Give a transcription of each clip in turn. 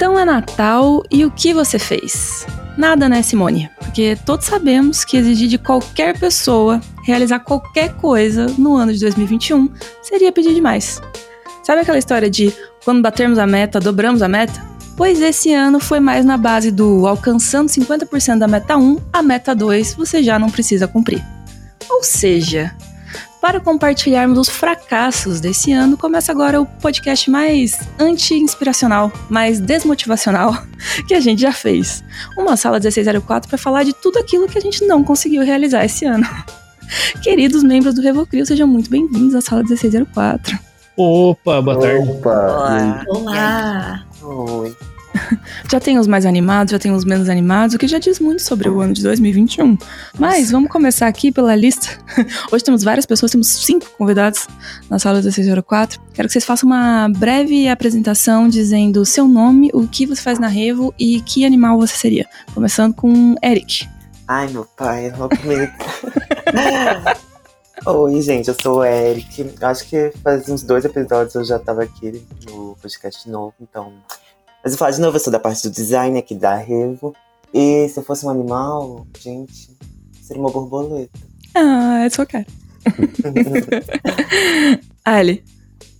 Então é Natal e o que você fez? Nada, né, Simone? Porque todos sabemos que exigir de qualquer pessoa realizar qualquer coisa no ano de 2021 seria pedir demais. Sabe aquela história de quando batermos a meta, dobramos a meta? Pois esse ano foi mais na base do alcançando 50% da meta 1, a meta 2 você já não precisa cumprir. Ou seja, para compartilharmos os fracassos desse ano, começa agora o podcast mais anti-inspiracional, mais desmotivacional que a gente já fez. Uma sala 1604 para falar de tudo aquilo que a gente não conseguiu realizar esse ano. Queridos membros do Revocrio, sejam muito bem-vindos à sala 1604. Opa, boa tarde. Opa! Olá! Olá! Oi. Já tem os mais animados, já tem os menos animados, o que já diz muito sobre o ano de 2021. Mas vamos começar aqui pela lista. Hoje temos várias pessoas, temos cinco convidados na sala 1604. Quero que vocês façam uma breve apresentação dizendo o seu nome, o que você faz na Revo e que animal você seria. Começando com Eric. Ai, meu pai, não comigo. Oi, gente, eu sou o Eric. Acho que faz uns dois episódios eu já tava aqui no podcast novo, então. Mas eu falar de novo, eu sou da parte do design aqui da Revo. E se eu fosse um animal, gente, seria uma borboleta. Ah, é sua cara. Ali.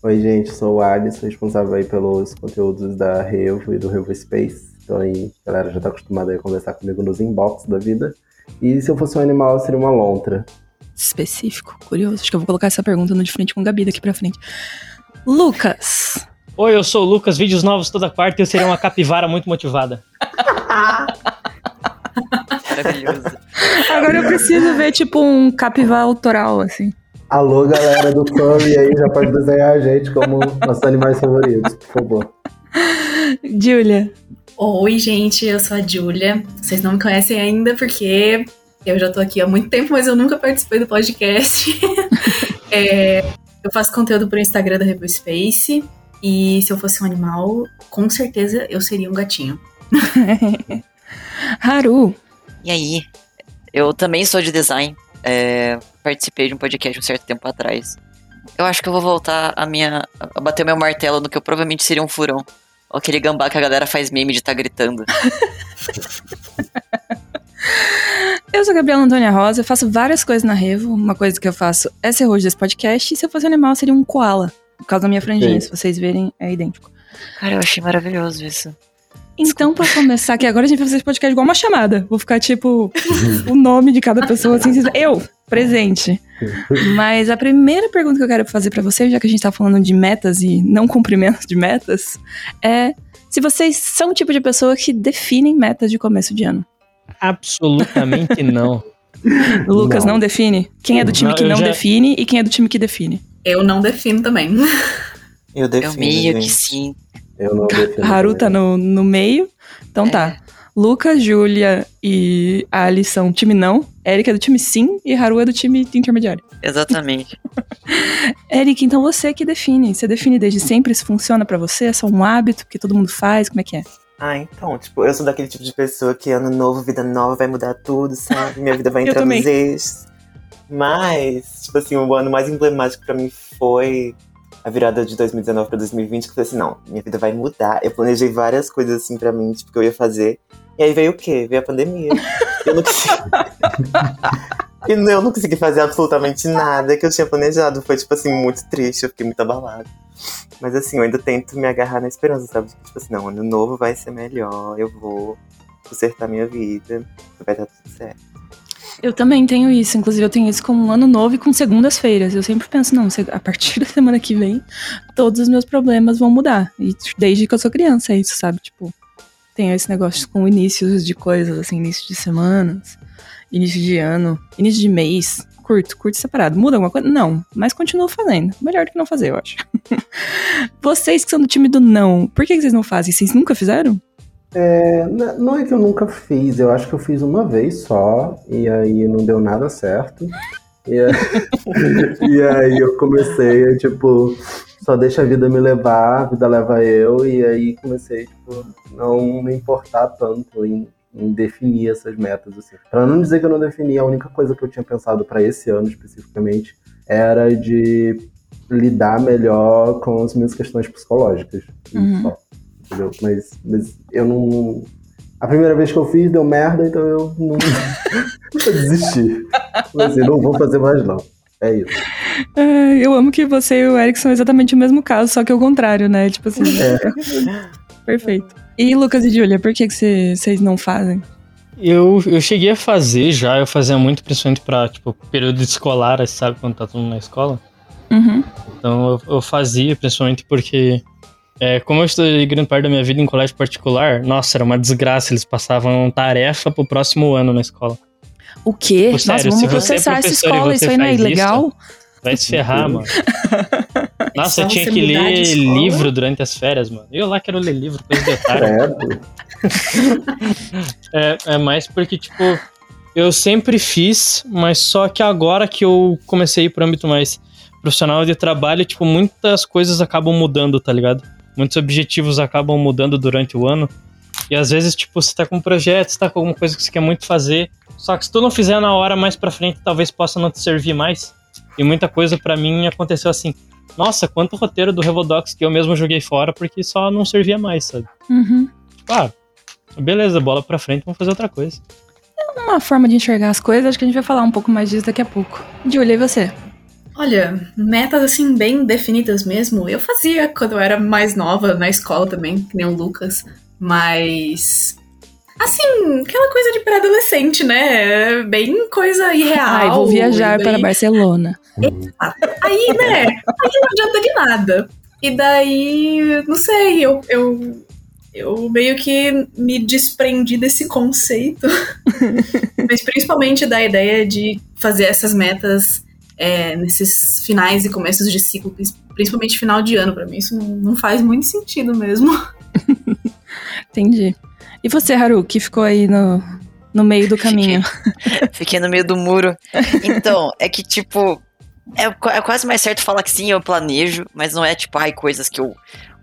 Oi, gente, sou o Alisson, responsável aí pelos conteúdos da Revo e do Revo Space. Então aí, a galera já tá acostumada a conversar comigo nos inbox da vida. E se eu fosse um animal, eu seria uma lontra. Específico, curioso. Acho que eu vou colocar essa pergunta no de frente com o Gabi daqui pra frente. Lucas. Oi, eu sou o Lucas, vídeos novos toda quarta e eu seria uma capivara muito motivada. Maravilhoso. Agora eu preciso ver, tipo, um capivá autoral, assim. Alô, galera do Furry aí, já pode desenhar a gente como nossos animais favoritos, por favor. Julia. Oi, gente, eu sou a Júlia. Vocês não me conhecem ainda porque eu já tô aqui há muito tempo, mas eu nunca participei do podcast. É, eu faço conteúdo pro Instagram da Review Space. E se eu fosse um animal, com certeza eu seria um gatinho. Haru. E aí? Eu também sou de design. é, participei de um podcast um certo tempo atrás. Eu acho que eu vou voltar a minha. a bater meu martelo no que eu provavelmente seria um furão. Ou aquele gambá que a galera faz meme de tá gritando. Eu sou a Gabriela Antônia Rosa, eu faço várias coisas na Revo. Uma coisa que eu faço é ser host desse podcast. E se eu fosse um animal, seria um koala. Por causa da minha franjinha, Sim. se vocês verem, é idêntico. Cara, eu achei maravilhoso isso. Então, pra começar aqui, agora a gente vai fazer esse podcast igual uma chamada. Vou ficar, tipo, o nome de cada pessoa, assim, eu, presente. Mas a primeira pergunta que eu quero fazer pra vocês, já que a gente tá falando de metas e não cumprimento de metas, é se vocês são o tipo de pessoa que definem metas de começo de ano. Absolutamente não. Lucas não, Não. define? Quem é do time Não, que não já- define e quem é do time que define? Eu não defino também. Eu Eu defino, meio que gente. sim. Eu não defino. Haru tá no, no meio. Então tá. Lucas, Júlia e Ali são time não. Eric é do time sim e Haru é do time intermediário. Exatamente. Eric, então você que define. Você define desde sempre? Isso funciona pra você? É só um hábito que todo mundo faz? Como é que é? Ah, então, tipo, eu sou daquele tipo de pessoa que ano novo, vida nova, vai mudar tudo, sabe? Minha vida vai Eu entrar nos eixos. Mas, tipo assim, o ano mais emblemático pra mim foi a virada de 2019 pra 2020, que eu falei assim, não, minha vida vai mudar. Eu planejei várias coisas assim pra mim, tipo, que eu ia fazer. E aí veio o quê? Veio a pandemia. Eu não consegui. E eu não consegui fazer absolutamente nada que eu tinha planejado. Foi, tipo assim, muito triste, eu fiquei muito abalada. Mas assim, eu ainda tento me agarrar na esperança, sabe? Tipo assim, não, ano novo vai ser melhor, eu vou consertar minha vida, vai dar tudo certo. Eu também tenho isso. Inclusive, eu tenho isso com um ano novo e com segundas-feiras. Eu sempre penso, não, a partir da semana que vem, todos os meus problemas vão mudar. E desde que eu sou criança, é isso, sabe? Tipo, tenho esse negócio com inícios de coisas, assim, início de semanas, início de ano, início de mês. Curto, curto separado. Muda alguma coisa? Não, mas continuo fazendo. Melhor do que não fazer, eu acho. Vocês que são do time do não, por que vocês não fazem? Vocês nunca fizeram? É, não é que eu nunca fiz, eu acho que eu fiz uma vez só, e aí não deu nada certo. E aí, e aí eu comecei, a, tipo, só deixa a vida me levar, a vida leva eu, e aí comecei, tipo, não me importar tanto em, em definir essas metas, assim. Pra não dizer que eu não defini, a única coisa que eu tinha pensado pra esse ano especificamente era de lidar melhor com as minhas questões psicológicas. Uhum. só. Entendeu? Mas, mas eu não. A primeira vez que eu fiz deu merda, então eu não. eu desisti. Mas assim, não vou fazer mais não. É isso. É, eu amo que você e o Eric são exatamente o mesmo caso, só que o contrário, né? Tipo assim. É. Perfeito. E Lucas e Julia, por que que cê- vocês não fazem? Eu, eu cheguei a fazer já, eu fazia muito, principalmente pra, tipo, período escolar, sabe, quando tá todo mundo na escola. Uhum. Então eu, eu fazia, principalmente porque, é, como eu estudei grande parte da minha vida em colégio particular, nossa, era uma desgraça, eles passavam tarefa pro próximo ano na escola. O quê? Pô, Nossa, sério, vamos se você é processar essa escola, isso aí não é ilegal? Vai se ferrar, mano. Nossa, eu tinha que ler livro durante as férias, mano. Eu lá quero ler livro, coisa de otário. É, é mais porque, tipo, eu sempre fiz, mas só que agora que eu comecei pro âmbito mais profissional de trabalho, tipo, muitas coisas acabam mudando, tá ligado? Muitos objetivos acabam mudando durante o ano. E às vezes, tipo, você tá com um projeto, você tá com alguma coisa que você quer muito fazer, só que se tu não fizer na hora mais pra frente, talvez possa não te servir mais. E muita coisa pra mim aconteceu assim. Nossa, quanto roteiro do Revodox que eu mesmo joguei fora porque só não servia mais, sabe? Uhum. Ah, beleza, bola pra frente, vamos fazer outra coisa. Uma forma de enxergar as coisas, acho que a gente vai falar um pouco mais disso daqui a pouco. Julia, e você? Olha, metas assim bem definidas mesmo, eu fazia quando eu era mais nova na escola também, que nem o Lucas, mas assim, aquela coisa de pré-adolescente, né? Bem coisa irreal. Ai, vou viajar bem- para Barcelona. Aí, né? Aí não adianta de nada. E daí, não sei, eu, eu, eu meio que me desprendi desse conceito. Mas principalmente da ideia de fazer essas metas é, nesses finais e começos de ciclo, principalmente final de ano, pra mim. Isso não, não faz muito sentido mesmo. Entendi. E você, Haru, que ficou aí no, no meio do caminho? Fiquei no meio do muro. Então, é que, tipo, é, é quase mais certo falar que sim, eu planejo, mas não é tipo, ai, coisas que eu.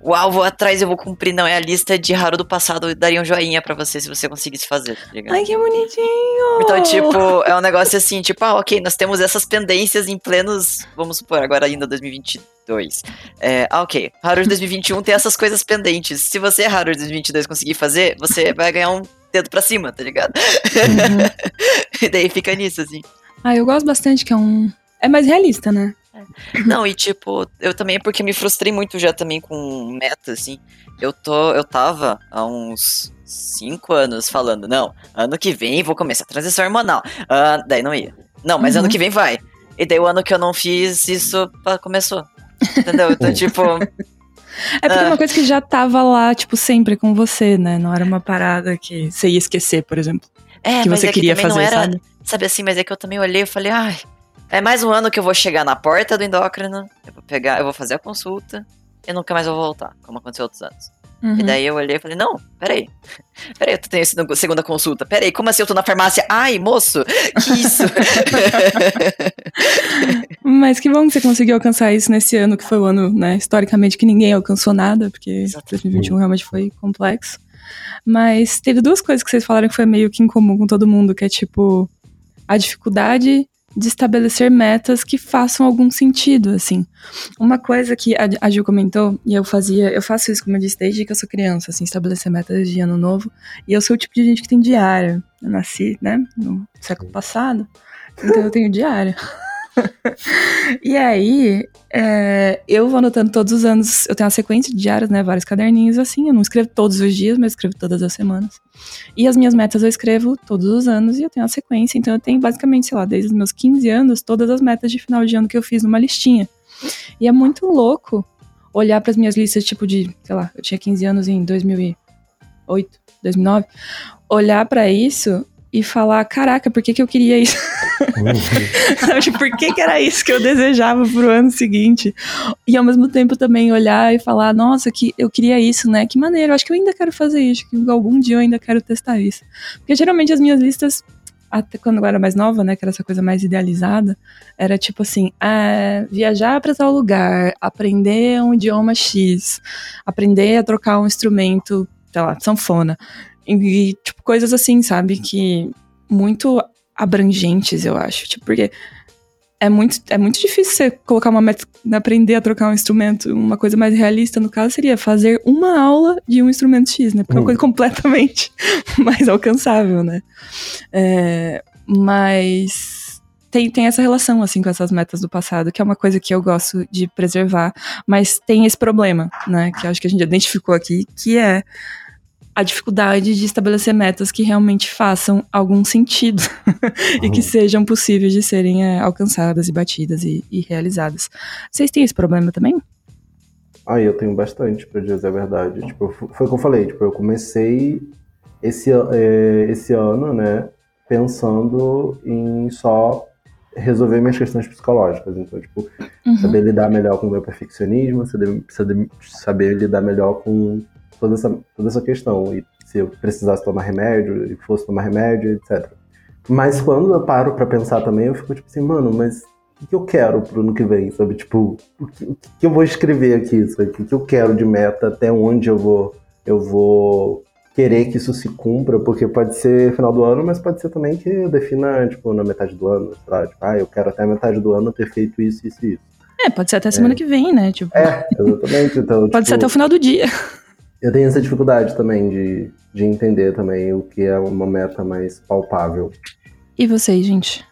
Uau, vou atrás, eu vou cumprir. Não, é a lista de Haru do passado. Eu daria um joinha pra você se você conseguisse fazer, tá ligado? Ai, que bonitinho! Então, tipo, é um negócio assim, tipo, ah, ok, nós temos essas pendências em plenos, vamos supor, agora ainda 2022. É, ah, ok, Haru de 2021 tem essas coisas pendentes. Se você, Haru de 2022, conseguir fazer, você vai ganhar um dedo pra cima, tá ligado? Uhum. e daí fica nisso, assim. Ah, eu gosto bastante que é um... É mais realista, né? Não, e tipo, eu também, porque me frustrei muito já também com meta, assim. Eu tô, eu tava há uns cinco anos falando, não, ano que vem vou começar a transição hormonal. Ah, daí não ia. Não, mas Uhum. ano que vem vai. E daí o ano que eu não fiz, isso começou. Entendeu? Então, tipo, É porque é Ah. uma coisa que já tava lá, tipo, sempre com você, né? Não era uma parada que você ia esquecer, por exemplo. é, que mas você é queria fazer, não era, sabe? sabe assim, mas é que eu também olhei e falei, ai, é mais um ano que eu vou chegar na porta do endócrino, eu vou pegar, eu vou fazer a consulta e nunca mais vou voltar, como aconteceu outros anos. Uhum. E daí eu olhei e falei, não, peraí. Peraí, eu tenho a segunda consulta. Peraí, como assim eu tô na farmácia? Ai, moço, que isso? Mas que bom que você conseguiu alcançar isso nesse ano, que foi o ano, né, historicamente, que ninguém alcançou nada, porque Exatamente. 2021 realmente foi complexo. Mas teve duas coisas que vocês falaram que foi meio que em comum com todo mundo, que é tipo a dificuldade de estabelecer metas que façam algum sentido, assim. Uma coisa que a, Gil comentou, e eu fazia, eu faço isso, como eu disse, desde que eu sou criança, assim, estabelecer metas de ano novo, e eu sou o tipo de gente que tem diário. Eu nasci, né, no século passado, então eu tenho diário. E aí, é, eu vou anotando todos os anos. Eu tenho uma sequência de diários, né? Vários caderninhos assim. Eu não escrevo todos os dias, mas escrevo todas as semanas. E as minhas metas eu escrevo todos os anos e eu tenho uma sequência. Então eu tenho basicamente, sei lá, desde os meus 15 anos, todas as metas de final de ano que eu fiz numa listinha. E é muito louco olhar para as minhas listas, tipo de, sei lá, eu tinha 15 anos em 2008, 2009. Olhar para isso e falar: caraca, por que, que eu queria isso? Sabe, por que, que era isso que eu desejava pro ano seguinte? E ao mesmo tempo também olhar e falar, nossa, que eu queria isso, né? Que maneiro, acho que eu ainda quero fazer isso, que algum dia eu ainda quero testar isso. Porque geralmente as minhas listas, até quando eu era mais nova, né, que era essa coisa mais idealizada, era tipo assim, ah, viajar para tal lugar, aprender um idioma X, aprender a trocar um instrumento, sei lá, sanfona. E, tipo, coisas assim, sabe? Que muito abrangentes, eu acho. Tipo, porque é muito, é muito difícil você colocar uma meta, aprender a trocar um instrumento. Uma coisa mais realista, no caso, seria fazer uma aula de um instrumento X, né? Porque é uma Hum. coisa completamente mais alcançável, né? É, mas tem, tem essa relação, assim, com essas metas do passado, que é uma coisa que eu gosto de preservar, mas tem esse problema, né? Que eu acho que a gente identificou aqui, que é a dificuldade de estabelecer metas que realmente façam algum sentido e que sejam possíveis de serem é, alcançadas e batidas e, e realizadas. Vocês têm esse problema também? Ah, eu tenho bastante, pra dizer a verdade. Tipo, foi o que eu falei, tipo, eu comecei esse, é, esse ano, né, pensando em só resolver minhas questões psicológicas. Então, tipo, Uhum. saber lidar melhor com o meu perfeccionismo, saber, saber, saber lidar melhor com toda essa, toda essa questão. E se eu precisasse tomar remédio, e fosse tomar remédio, etc. Mas quando eu paro pra pensar também, eu fico tipo assim, mano, mas o que, que eu quero pro ano que vem, sabe? Tipo, o que, o que eu vou escrever aqui, sabe? O que, que eu quero de meta, até onde eu vou, eu vou querer que isso se cumpra, porque pode ser final do ano, mas pode ser também que eu defina, tipo, na metade do ano, sei lá, tipo, ah, eu quero até a metade do ano ter feito isso, isso e isso. É, pode ser até semana que vem, né? Tipo, É, exatamente. Então, pode ser tipo, até o final do dia. Eu tenho essa dificuldade também de, de entender também o que é uma meta mais palpável. E vocês, gente?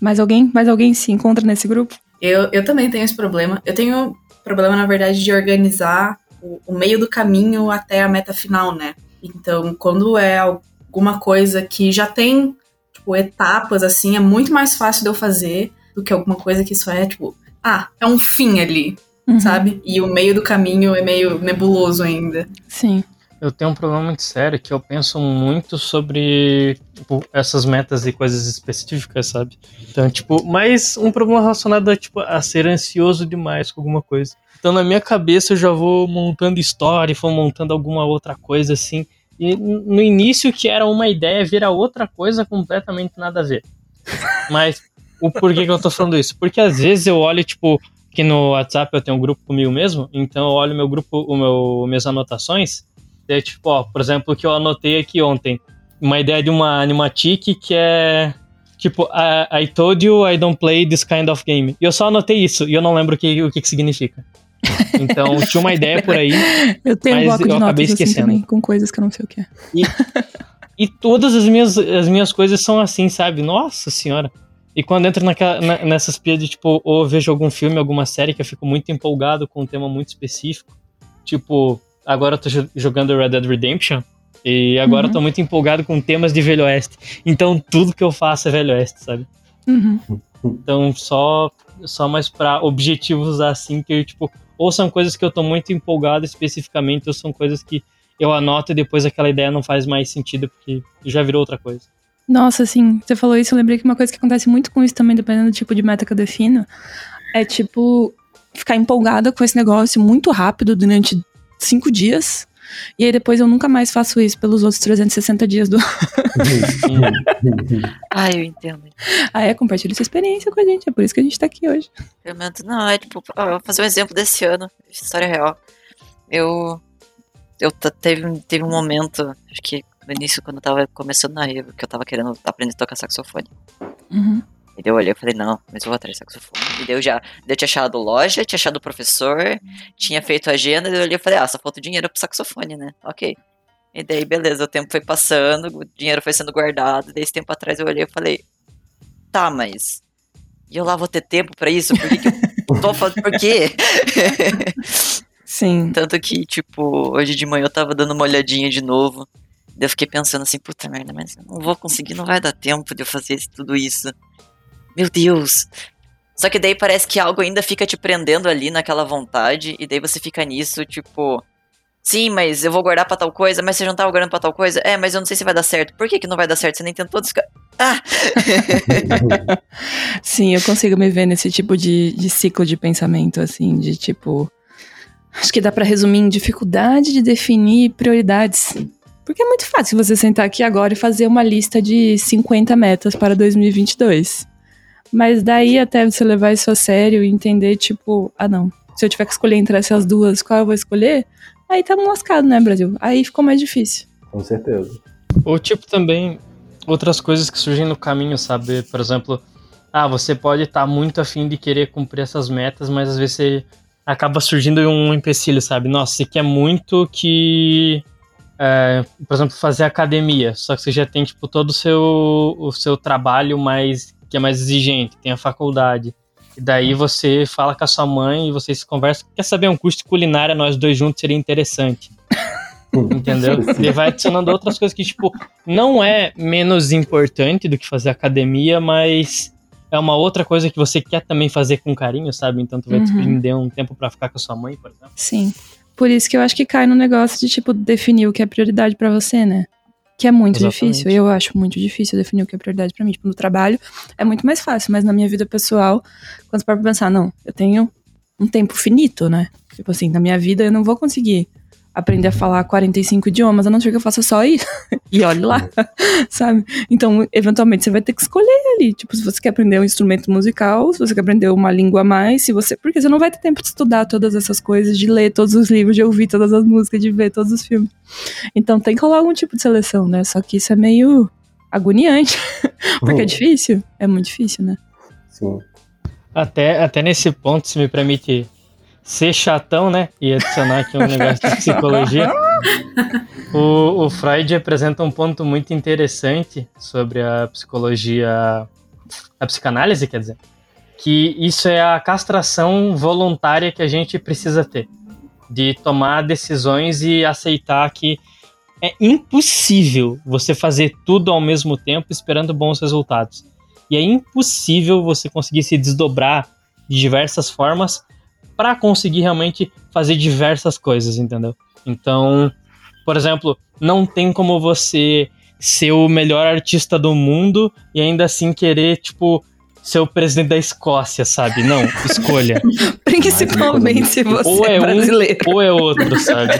Mais alguém? Mais alguém se encontra nesse grupo? Eu, eu também tenho esse problema. Eu tenho problema, na verdade, de organizar o, o meio do caminho até a meta final, né? Então, quando é alguma coisa que já tem, tipo, etapas, assim, é muito mais fácil de eu fazer do que alguma coisa que só é, tipo, ah, é um fim ali, Uhum, sabe? E o meio do caminho é meio nebuloso ainda. Sim. Eu tenho um problema muito sério que eu penso muito sobre tipo, essas metas e coisas específicas, sabe? Então, tipo, mais um problema relacionado a, tipo, a ser ansioso demais com alguma coisa. Então, na minha cabeça, eu já vou montando história, vou montando alguma outra coisa assim. E no início, que era uma ideia, vira outra coisa completamente nada a ver. Mas o porquê que eu tô falando isso? Porque às vezes eu olho, tipo, que no WhatsApp eu tenho um grupo comigo mesmo, então eu olho meu grupo, o meu, minhas anotações, é tipo, ó, por exemplo, o que eu anotei aqui ontem. Uma ideia de uma animatic que é. Tipo, I, I told you I don't play this kind of game. E eu só anotei isso e eu não lembro o que, o que, que significa. Então, tinha uma ideia por aí. Eu tenho um Mas bloco de eu acabei notas assim esquecendo. também, com coisas que eu não sei o que é. E todas as minhas, as minhas coisas são assim, sabe? Nossa senhora. E quando entra naquela, na- nessas pias de, tipo, ou vejo algum filme, alguma série que eu fico muito empolgado com um tema muito específico. Tipo, agora eu tô jo- jogando Red Dead Redemption. E agora Uhum. eu tô muito empolgado com temas de Velho Oeste. Então tudo que eu faço é Velho Oeste, sabe? Uhum. Então só, só mais pra objetivos assim, que tipo, ou são coisas que eu tô muito empolgado especificamente, ou são coisas que eu anoto e depois aquela ideia não faz mais sentido porque já virou outra coisa. Nossa, assim, você falou isso, eu lembrei que uma coisa que acontece muito com isso também, dependendo do tipo de meta que eu defino, é tipo ficar empolgada com esse negócio muito rápido durante cinco dias. E aí depois eu nunca mais faço isso pelos outros 360 dias do. Ah, eu entendo. Ah, é, compartilha sua experiência com a gente, é por isso que a gente tá aqui hoje. Eu mento, não, é tipo, ó, vou fazer um exemplo desse ano, história real. Eu. Eu teve, um- teve um momento, acho que no início, quando eu tava começando na Revo, que eu tava querendo aprender a tocar saxofone. Uhum. E daí eu olhei e falei, não, mas eu vou atrás de saxofone. E daí eu já daí eu tinha achado loja, tinha achado professor, tinha feito agenda, e daí eu olhei e falei, ah, só falta dinheiro pro saxofone, né? Ok. E daí, beleza, o tempo foi passando, o dinheiro foi sendo guardado, e daí esse tempo atrás eu olhei e falei, tá, mas. E eu lá vou ter tempo pra isso? Por que, que eu tô fazendo? Por quê? Sim. Tanto que, tipo, hoje de manhã eu tava dando uma olhadinha de novo. Eu fiquei pensando assim, puta merda, mas eu não vou conseguir, não vai dar tempo de eu fazer tudo isso. Meu Deus! Só que daí parece que algo ainda fica te prendendo ali naquela vontade, e daí você fica nisso, tipo. Sim, mas eu vou guardar pra tal coisa, mas você não tava guardando pra tal coisa? É, mas eu não sei se vai dar certo. Por que, que não vai dar certo? Você nem tentou desca... Ah! Sim, eu consigo me ver nesse tipo de, de ciclo de pensamento, assim, de tipo. Acho que dá pra resumir em dificuldade de definir prioridades. Porque é muito fácil você sentar aqui agora e fazer uma lista de 50 metas para 2022. Mas daí até você levar isso a sério e entender, tipo, ah não, se eu tiver que escolher entre essas duas, qual eu vou escolher? Aí tá lascado, né, Brasil? Aí ficou mais difícil. Com certeza. Ou tipo também outras coisas que surgem no caminho, sabe? Por exemplo, ah, você pode estar tá muito afim de querer cumprir essas metas, mas às vezes você acaba surgindo um empecilho, sabe? Nossa, você quer muito que, é, por exemplo, fazer academia, só que você já tem tipo todo o seu, o seu trabalho mais que é mais exigente, tem a faculdade. E daí você fala com a sua mãe e vocês conversam. Quer saber um curso de culinária, nós dois juntos seria interessante. Entendeu? Ele vai adicionando outras coisas que, tipo, não é menos importante do que fazer academia, mas é uma outra coisa que você quer também fazer com carinho, sabe? Então tu vai uhum. desprender um tempo para ficar com a sua mãe, por exemplo. Sim. Por isso que eu acho que cai no negócio de, tipo, definir o que é prioridade para você, né? Que é muito Exatamente. difícil. Eu acho muito difícil definir o que é prioridade para mim. Tipo, no trabalho é muito mais fácil, mas na minha vida pessoal, quando você para pensar, não, eu tenho um tempo finito, né? Tipo assim, na minha vida eu não vou conseguir aprender a falar 45 idiomas, a não ser que eu faça só isso. e olhe lá, sabe? Então, eventualmente, você vai ter que escolher ali. Tipo, se você quer aprender um instrumento musical, se você quer aprender uma língua a mais, se você. Porque você não vai ter tempo de estudar todas essas coisas, de ler todos os livros, de ouvir todas as músicas, de ver todos os filmes. Então tem que rolar algum tipo de seleção, né? Só que isso é meio agoniante. porque é difícil. É muito difícil, né? Sim. Até, até nesse ponto, se me permite ser chatão, né? E adicionar aqui um negócio de psicologia. O, o Freud apresenta um ponto muito interessante sobre a psicologia, a psicanálise, quer dizer, que isso é a castração voluntária que a gente precisa ter, de tomar decisões e aceitar que é impossível você fazer tudo ao mesmo tempo esperando bons resultados. E é impossível você conseguir se desdobrar de diversas formas para conseguir realmente fazer diversas coisas, entendeu? Então, por exemplo, não tem como você ser o melhor artista do mundo e ainda assim querer, tipo, ser o presidente da Escócia, sabe? Não, escolha. Principalmente se você ou é, é brasileiro. Um, ou é outro, sabe?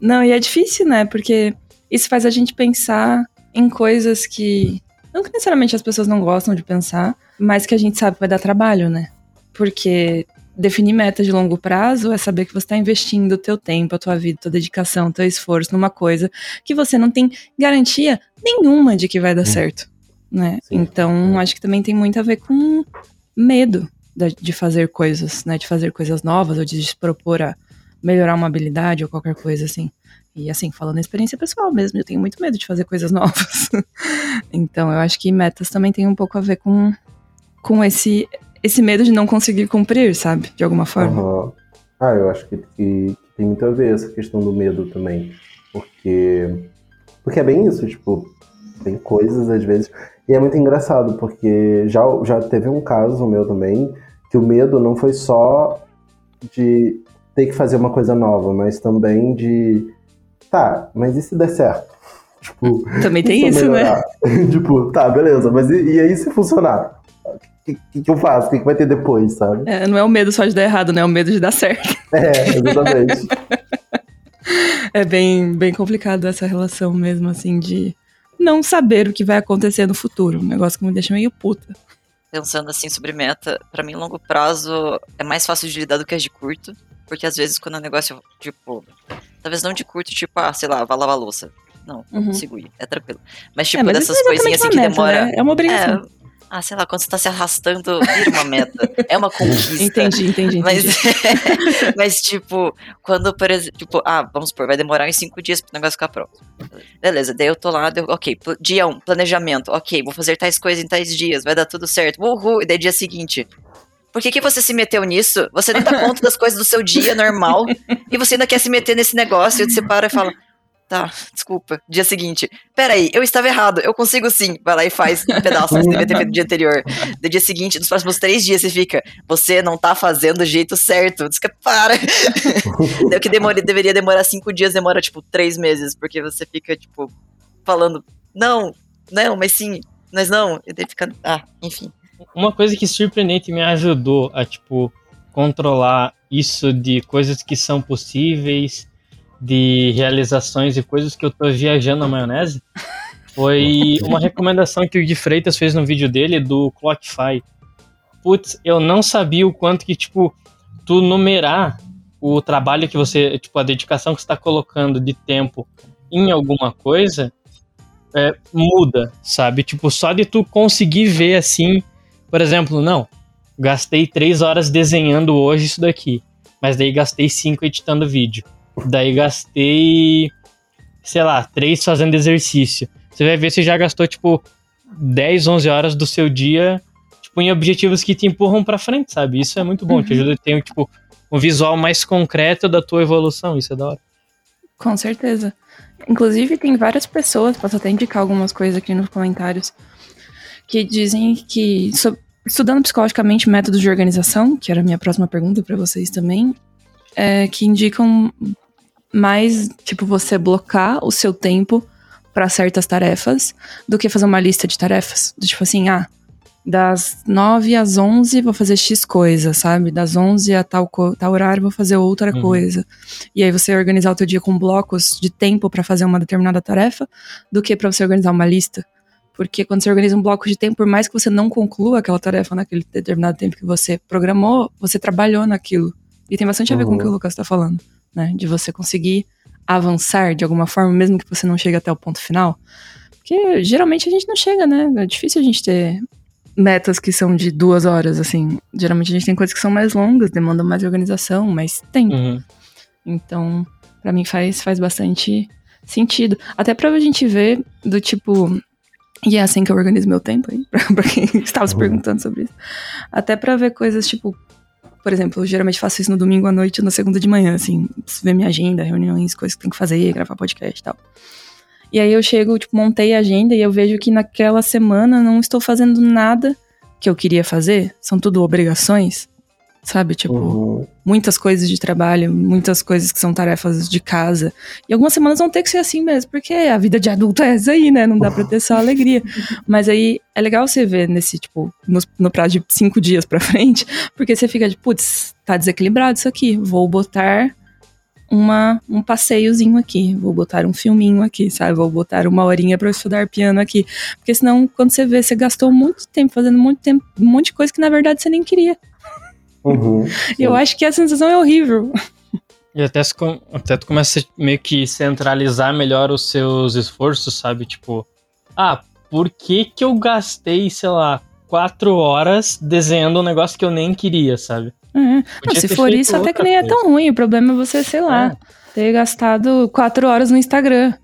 Não, e é difícil, né? Porque isso faz a gente pensar em coisas que não que necessariamente as pessoas não gostam de pensar, mas que a gente sabe que vai dar trabalho, né? Porque definir metas de longo prazo é saber que você está investindo o teu tempo, a tua vida, a tua dedicação, o teu esforço numa coisa que você não tem garantia nenhuma de que vai dar hum. certo, né? Sim. Então, acho que também tem muito a ver com medo de fazer coisas, né? De fazer coisas novas ou de se propor a melhorar uma habilidade ou qualquer coisa assim. E assim, falando experiência pessoal mesmo, eu tenho muito medo de fazer coisas novas. então, eu acho que metas também tem um pouco a ver com com esse, esse medo de não conseguir cumprir, sabe? De alguma forma. Uhum. Ah, eu acho que, que, que, tem muito a ver essa questão do medo também. Porque. Porque é bem isso, tipo, tem coisas às vezes. E é muito engraçado, porque já, já teve um caso meu também, que o medo não foi só de ter que fazer uma coisa nova, mas também de. Tá, mas e se der certo? Tipo, também tem isso, né? tipo, tá, beleza, mas e, e aí se funcionar? que, que eu faço? O que, que vai ter depois, sabe? É, não é o medo só de dar errado, né? É o medo de dar certo. É, exatamente. é bem, bem complicado essa relação mesmo, assim, de não saber o que vai acontecer no futuro. Um negócio que me deixa meio puta. Pensando assim sobre meta, para mim, longo prazo é mais fácil de lidar do que as de curto. Porque às vezes quando o negócio, tipo, talvez não de curto, tipo, ah, sei lá, vai lavar louça. Não, uhum. consigo ir, é tranquilo. Mas, tipo, é, mas dessas é coisinhas assim que meta, demora. Né? É uma obrigação. É, ah, sei lá, quando você tá se arrastando, vira uma meta. é uma conquista. Entendi, entendi, entendi. Mas, mas tipo, quando, por exemplo, tipo, ah, vamos supor, vai demorar uns cinco dias pro negócio ficar pronto. Beleza, daí eu tô lá, deu, ok, dia um, planejamento, ok, vou fazer tais coisas em tais dias, vai dar tudo certo, uhul, e daí dia seguinte. Por que, que você se meteu nisso? Você nem dá conta das coisas do seu dia normal e você ainda quer se meter nesse negócio e você para e fala, Tá, desculpa. Dia seguinte. Peraí, eu estava errado. Eu consigo sim. Vai lá e faz um pedaço que você devia ter feito no dia anterior. No dia seguinte, nos próximos três dias, você fica. Você não tá fazendo do jeito certo. Diz que para. Deu que demore, deveria demorar cinco dias, demora, tipo, três meses. Porque você fica, tipo, falando. Não, não, mas sim, mas não. E daí fica. Ah, enfim. Uma coisa que surpreendente me ajudou a, tipo, controlar isso de coisas que são possíveis de realizações e coisas que eu tô viajando na maionese foi uma recomendação que o Gui Freitas fez no vídeo dele do Clockify. Putz, eu não sabia o quanto que, tipo, tu numerar o trabalho que você, tipo, a dedicação que você tá colocando de tempo em alguma coisa é, muda, sabe? Tipo, só de tu conseguir ver assim, por exemplo, não, gastei três horas desenhando hoje isso daqui, mas daí gastei cinco editando vídeo, daí gastei, sei lá, três fazendo exercício. Você vai ver se já gastou, tipo, 10, 11 horas do seu dia, tipo, em objetivos que te empurram pra frente, sabe? Isso é muito bom, te Uhum. ajuda a ter, tipo, um visual mais concreto da tua evolução, isso é da hora. Com certeza. Inclusive, tem várias pessoas, posso até indicar algumas coisas aqui nos comentários, que dizem que, so- estudando psicologicamente métodos de organização, que era a minha próxima pergunta para vocês também, é, que indicam mais, tipo, você blocar o seu tempo para certas tarefas do que fazer uma lista de tarefas. Tipo assim, ah, das 9 às 11 vou fazer X coisa, sabe? Das 11 a tal, tal horário vou fazer outra Uhum. coisa. E aí você organizar o teu dia com blocos de tempo para fazer uma determinada tarefa, do que para você organizar uma lista. Porque quando você organiza um bloco de tempo, por mais que você não conclua aquela tarefa naquele determinado tempo que você programou, você trabalhou naquilo. E tem bastante a ver com o que o Uhum. Lucas tá falando, né? De você conseguir avançar de alguma forma, mesmo que você não chegue até o ponto final. Porque geralmente a gente não chega, né? É difícil a gente ter metas que são de duas horas, assim. Geralmente a gente tem coisas que são mais longas, demandam mais organização, mais tempo. Uhum. Então, pra mim faz, faz bastante sentido. Até pra gente ver do tipo. E é assim que eu organizo meu tempo aí, pra, pra quem estava se Uhum. perguntando sobre isso. Até pra ver coisas tipo. Por exemplo, eu geralmente faço isso no domingo à noite ou na segunda de manhã, assim, ver minha agenda, reuniões, coisas que tem que fazer, gravar podcast e tal. E aí eu chego, tipo, montei a agenda e eu vejo que naquela semana não estou fazendo nada que eu queria fazer. São tudo obrigações, sabe? Tipo, Uhum. muitas coisas de trabalho, muitas coisas que são tarefas de casa. E algumas semanas vão ter que ser assim mesmo, porque a vida de adulto é essa aí, né? Não dá pra ter só alegria. Mas aí é legal você ver nesse, tipo, no, no prazo de cinco dias pra frente, porque você fica de, putz, tá desequilibrado isso aqui. Vou botar uma, um passeiozinho aqui, vou botar um filminho aqui, sabe? Vou botar uma horinha pra eu estudar piano aqui. Porque senão, quando você vê, você gastou muito tempo fazendo muito tempo, um monte de coisa que na verdade você nem queria. Uhum. Eu acho que a sensação é horrível. E até, se até tu começa a meio que centralizar melhor os seus esforços, sabe? Tipo, ah, por que que eu gastei, sei lá, quatro horas desenhando um negócio que eu nem queria, sabe? É. Não, se for isso, até que nem é coisa. tão ruim. O problema é você, sei lá, ter gastado quatro horas no Instagram.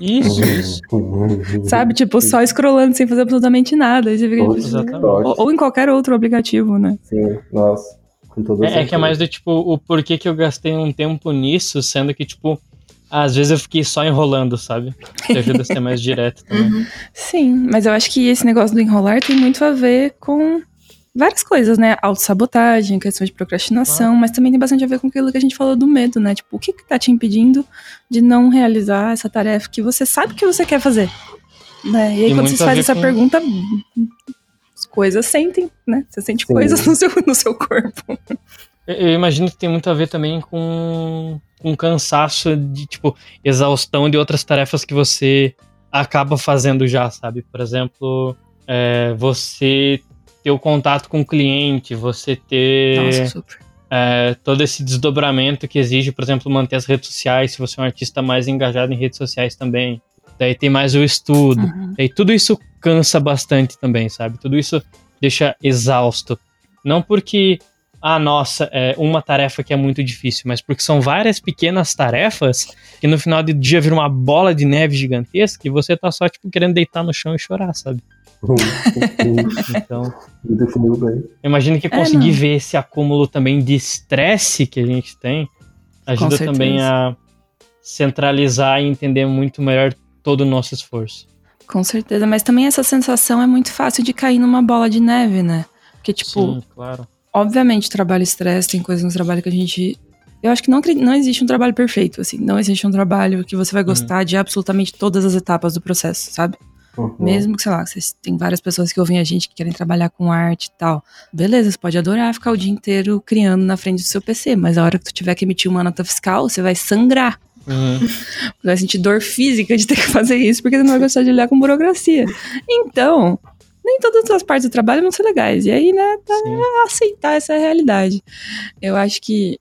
Isso, isso. Uhum. Sabe? Tipo, só scrollando sem fazer absolutamente nada. Aí você fica, Exatamente. ou, ou em qualquer outro aplicativo, né? Sim, nossa. Com todo É, é que é mais do tipo, o porquê que eu gastei um tempo nisso, sendo que, tipo, às vezes eu fiquei só enrolando, sabe? Que ajuda a ser mais direto também. Uhum. Sim, mas eu acho que esse negócio do enrolar tem muito a ver com várias coisas, né? Autossabotagem, questão de procrastinação, mas também tem bastante a ver com aquilo que a gente falou do medo, né? Tipo, o que que tá te impedindo de não realizar essa tarefa que você sabe que você quer fazer? Né? E aí, Tem quando você faz essa com- pergunta, as coisas sentem, né? Você sente Sim. coisas no seu, no seu corpo. Eu, eu imagino que tem muito a ver também com, com cansaço de, tipo, exaustão de outras tarefas que você acaba fazendo já, sabe? Por exemplo, é, você ter o contato com o cliente, você ter Nossa, é, todo esse desdobramento que exige, por exemplo, manter as redes sociais, se você é um artista mais engajado em redes sociais também. Daí tem mais o estudo. Uhum. Daí tudo isso cansa bastante também, sabe? Tudo isso deixa exausto. Não porque, ah, nossa, é uma tarefa que é muito difícil, mas porque são várias pequenas tarefas que no final do dia viram uma bola de neve gigantesca e você tá só, tipo, querendo deitar no chão e chorar, sabe? Então, Definiu bem. eu imagino que É, conseguir não. ver esse acúmulo também de estresse que a gente tem ajuda também a centralizar e entender muito melhor todo o nosso esforço. Com certeza, mas também essa sensação é muito fácil de cair numa bola de neve, né? Porque, tipo, Sim, claro. obviamente, trabalho estresse, tem coisas no trabalho que a gente. Eu acho que não, não existe um trabalho perfeito, assim. Não existe um trabalho que você vai gostar de absolutamente todas as etapas do processo, sabe? Uhum. Mesmo que, sei lá, vocês, tem várias pessoas que ouvem a gente que querem trabalhar com arte e tal. Beleza, você pode adorar ficar o dia inteiro criando na frente do seu PC, mas a hora que tu tiver que emitir uma nota fiscal, você vai sangrar. Uhum. Você vai sentir dor física de ter que fazer isso, porque você não vai gostar de lidar com burocracia. Então, nem todas as partes do trabalho vão ser legais. E aí, né, Sim. aceitar essa realidade. Eu acho que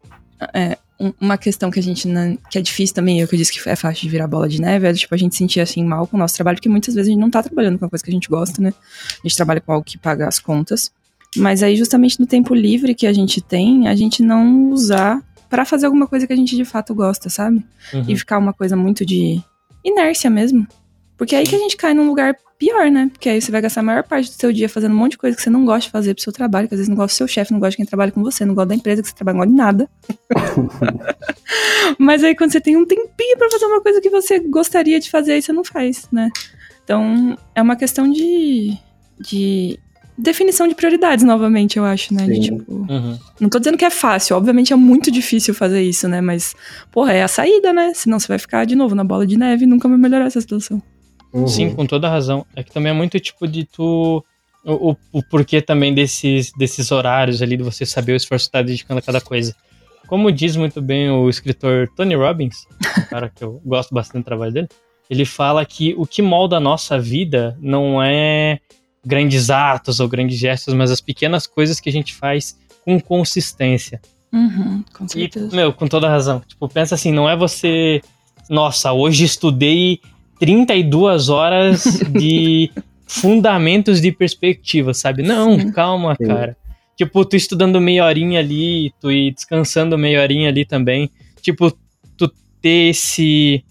é, uma questão que a gente não- que é difícil também, eu que disse que é fácil de virar bola de neve, é tipo a gente sentir assim mal com o nosso trabalho, porque muitas vezes a gente não tá trabalhando com uma coisa que a gente gosta, né? A gente trabalha com algo que paga as contas. Mas aí justamente no tempo livre que a gente tem, a gente não usar pra fazer alguma coisa que a gente de fato gosta, sabe? Uhum. E ficar uma coisa muito de inércia mesmo. Porque é aí que a gente cai num lugar pior, né? Porque aí você vai gastar a maior parte do seu dia fazendo um monte de coisa que você não gosta de fazer pro seu trabalho, que às vezes não gosta do seu chefe, não gosta de quem trabalha com você, não gosta da empresa que você trabalha, não gosta de nada. Mas aí quando você tem um tempinho pra fazer uma coisa que você gostaria de fazer, aí você não faz, né? Então, é uma questão de, de definição de prioridades, novamente, eu acho, né? De, tipo, Uhum. não tô dizendo que é fácil, obviamente é muito difícil fazer isso, né? Mas, porra, é a saída, né? Senão você vai ficar de novo na bola de neve e nunca vai melhorar essa situação. Uhum. Sim, com toda razão. É que também é muito tipo de tu. O, o, o porquê também desses, desses horários ali, de você saber o esforço que tá dedicando a cada coisa. Como diz muito bem o escritor Tony Robbins, um cara que eu gosto bastante do trabalho dele, ele fala que o que molda a nossa vida não é grandes atos ou grandes gestos, mas as pequenas coisas que a gente faz com consistência. Uhum, com E, certeza. meu, com toda razão. Tipo, pensa assim, não é você. Nossa, hoje estudei 32 horas de fundamentos de perspectiva, sabe? Não, Sim. calma, Sim. cara. Tipo, tu estudando meia horinha ali, tu ir descansando meia horinha ali também. Tipo, tu ter esse.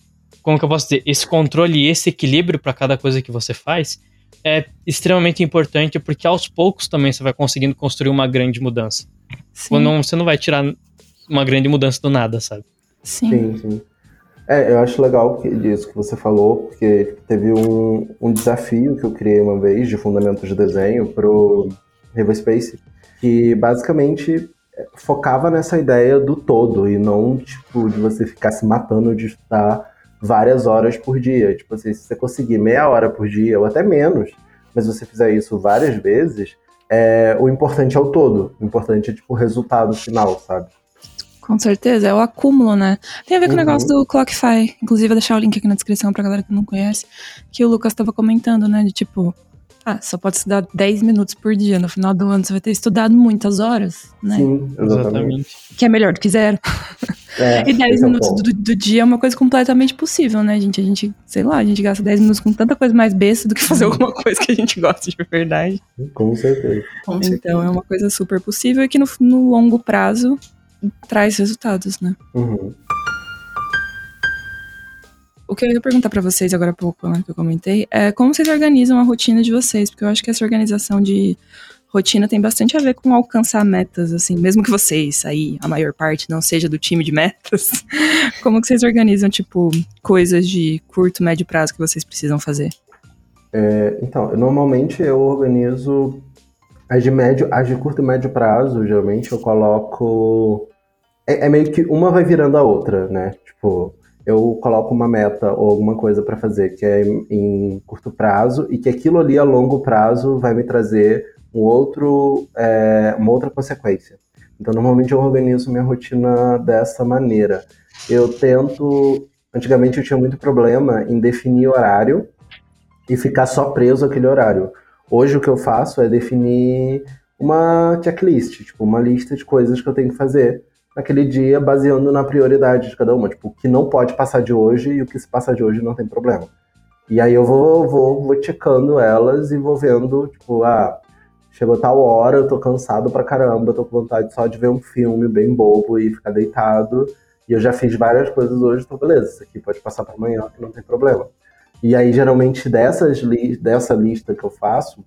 Como que eu posso dizer? Esse controle e esse equilíbrio para cada coisa que você faz é extremamente importante, porque aos poucos também você vai conseguindo construir uma grande mudança. Sim, Quando não- você não vai tirar uma grande mudança do nada, sabe? sim. Sim, sim. É, eu acho legal que, disso que você falou, porque tipo, teve um, um desafio que eu criei uma vez de fundamentos de desenho pro River Space, que basicamente é, focava nessa ideia do todo e não, tipo, de você ficar se matando de estudar várias horas por dia. Tipo assim, se você conseguir meia hora por dia, ou até menos, mas você fizer isso várias vezes, é, o importante é o todo. O importante é, tipo, o resultado final, sabe? Com certeza, é o acúmulo, né? Tem a ver com o Uhum. negócio do Clockify. Inclusive, vou deixar o link aqui na descrição pra galera que não conhece. Que o Lucas tava comentando, né? De tipo, ah, só pode estudar 10 minutos por dia. No final do ano você vai ter estudado muitas horas, né? Sim, exatamente. Que é melhor do que zero. É, E 10 esse é o minutos ponto. do, do dia é uma coisa completamente possível, né, gente? A gente, sei lá, a gente gasta 10 minutos com tanta coisa mais besta do que fazer alguma coisa que a gente gosta de verdade. Com certeza. Então é uma coisa super possível e que no, no longo prazo traz resultados, né? Uhum. O que eu ia perguntar pra vocês agora há pouco, né, que eu comentei, é como vocês organizam a rotina de vocês, porque eu acho que essa organização de rotina tem bastante a ver com alcançar metas, assim, mesmo que vocês aí, a maior parte, não seja do time de metas, como que vocês organizam, tipo, coisas de curto, médio prazo que vocês precisam fazer? É, então, eu- normalmente eu organizo as de médio, as de curto e médio prazo, geralmente eu coloco. É, é meio que uma vai virando a outra, né? Tipo, eu coloco uma meta ou alguma coisa pra fazer que é em, em curto prazo e que aquilo ali a longo prazo vai me trazer um outro, é, uma outra consequência. Então, normalmente eu organizo minha rotina dessa maneira. Eu tento. Antigamente eu tinha muito problema em definir horário e ficar só preso àquele horário. Hoje o que eu faço é definir uma checklist, tipo, uma lista de coisas que eu tenho que fazer naquele dia, baseando na prioridade de cada uma. Tipo, o que não pode passar de hoje e o que se passar de hoje não tem problema. E aí eu vou, vou, vou checando elas e vou vendo, tipo, ah, chegou tal hora, eu tô cansado pra caramba, eu tô com vontade só de ver um filme bem bobo e ficar deitado. E eu já fiz várias coisas hoje, então beleza, isso aqui pode passar pra amanhã, que não tem problema. E aí, geralmente, dessas li dessa lista que eu faço,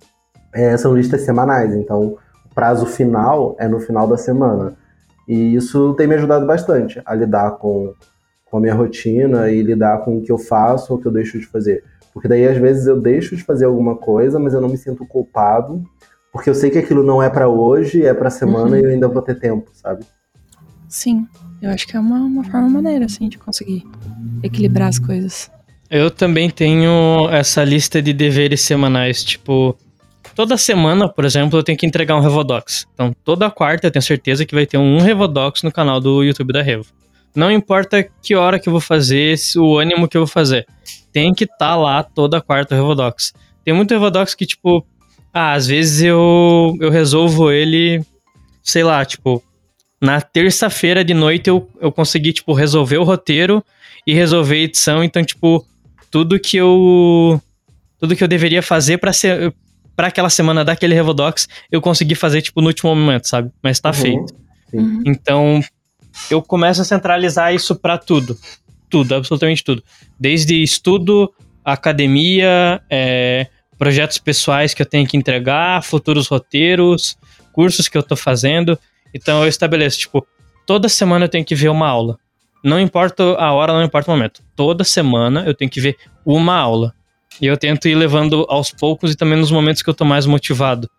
é, são listas semanais. Então, o prazo final é no final da semana. E isso tem me ajudado bastante a lidar com, com a minha rotina e lidar com o que eu faço ou o que eu deixo de fazer. Porque daí, às vezes, eu deixo de fazer alguma coisa, mas eu não me sinto culpado, porque eu sei que aquilo não é para hoje, é pra semana Uhum. e eu ainda vou ter tempo, sabe? Sim, eu acho que é uma, uma forma maneira, assim, de conseguir equilibrar as coisas. Eu também tenho essa lista de deveres semanais, tipo, toda semana, por exemplo, eu tenho que entregar um Revodox. Então, toda quarta eu tenho certeza que vai ter um Revodox no canal do YouTube da Revo. Não importa que hora que eu vou fazer, o ânimo que eu vou fazer. Tem que estar lá toda quarta o Revodox. Tem muito Revodox que, tipo, ah, às vezes eu, eu resolvo ele, sei lá, tipo, Na terça-feira de noite eu, eu consegui, tipo, resolver o roteiro e resolver a edição. Então, tipo, tudo que eu. Tudo que eu deveria fazer para ser. Para aquela semana daquele Revodox, eu consegui fazer, tipo, no último momento, sabe? Mas tá Uhum. feito. Uhum. Então, eu começo a centralizar isso pra tudo. Tudo, absolutamente tudo. Desde estudo, academia, é, projetos pessoais que eu tenho que entregar, futuros roteiros, cursos que eu tô fazendo. Então eu estabeleço, tipo, toda semana eu tenho que ver uma aula. Não importa a hora, não importa o momento. Toda semana eu tenho que ver uma aula. E eu tento ir levando aos poucos e também nos momentos que eu tô mais motivado.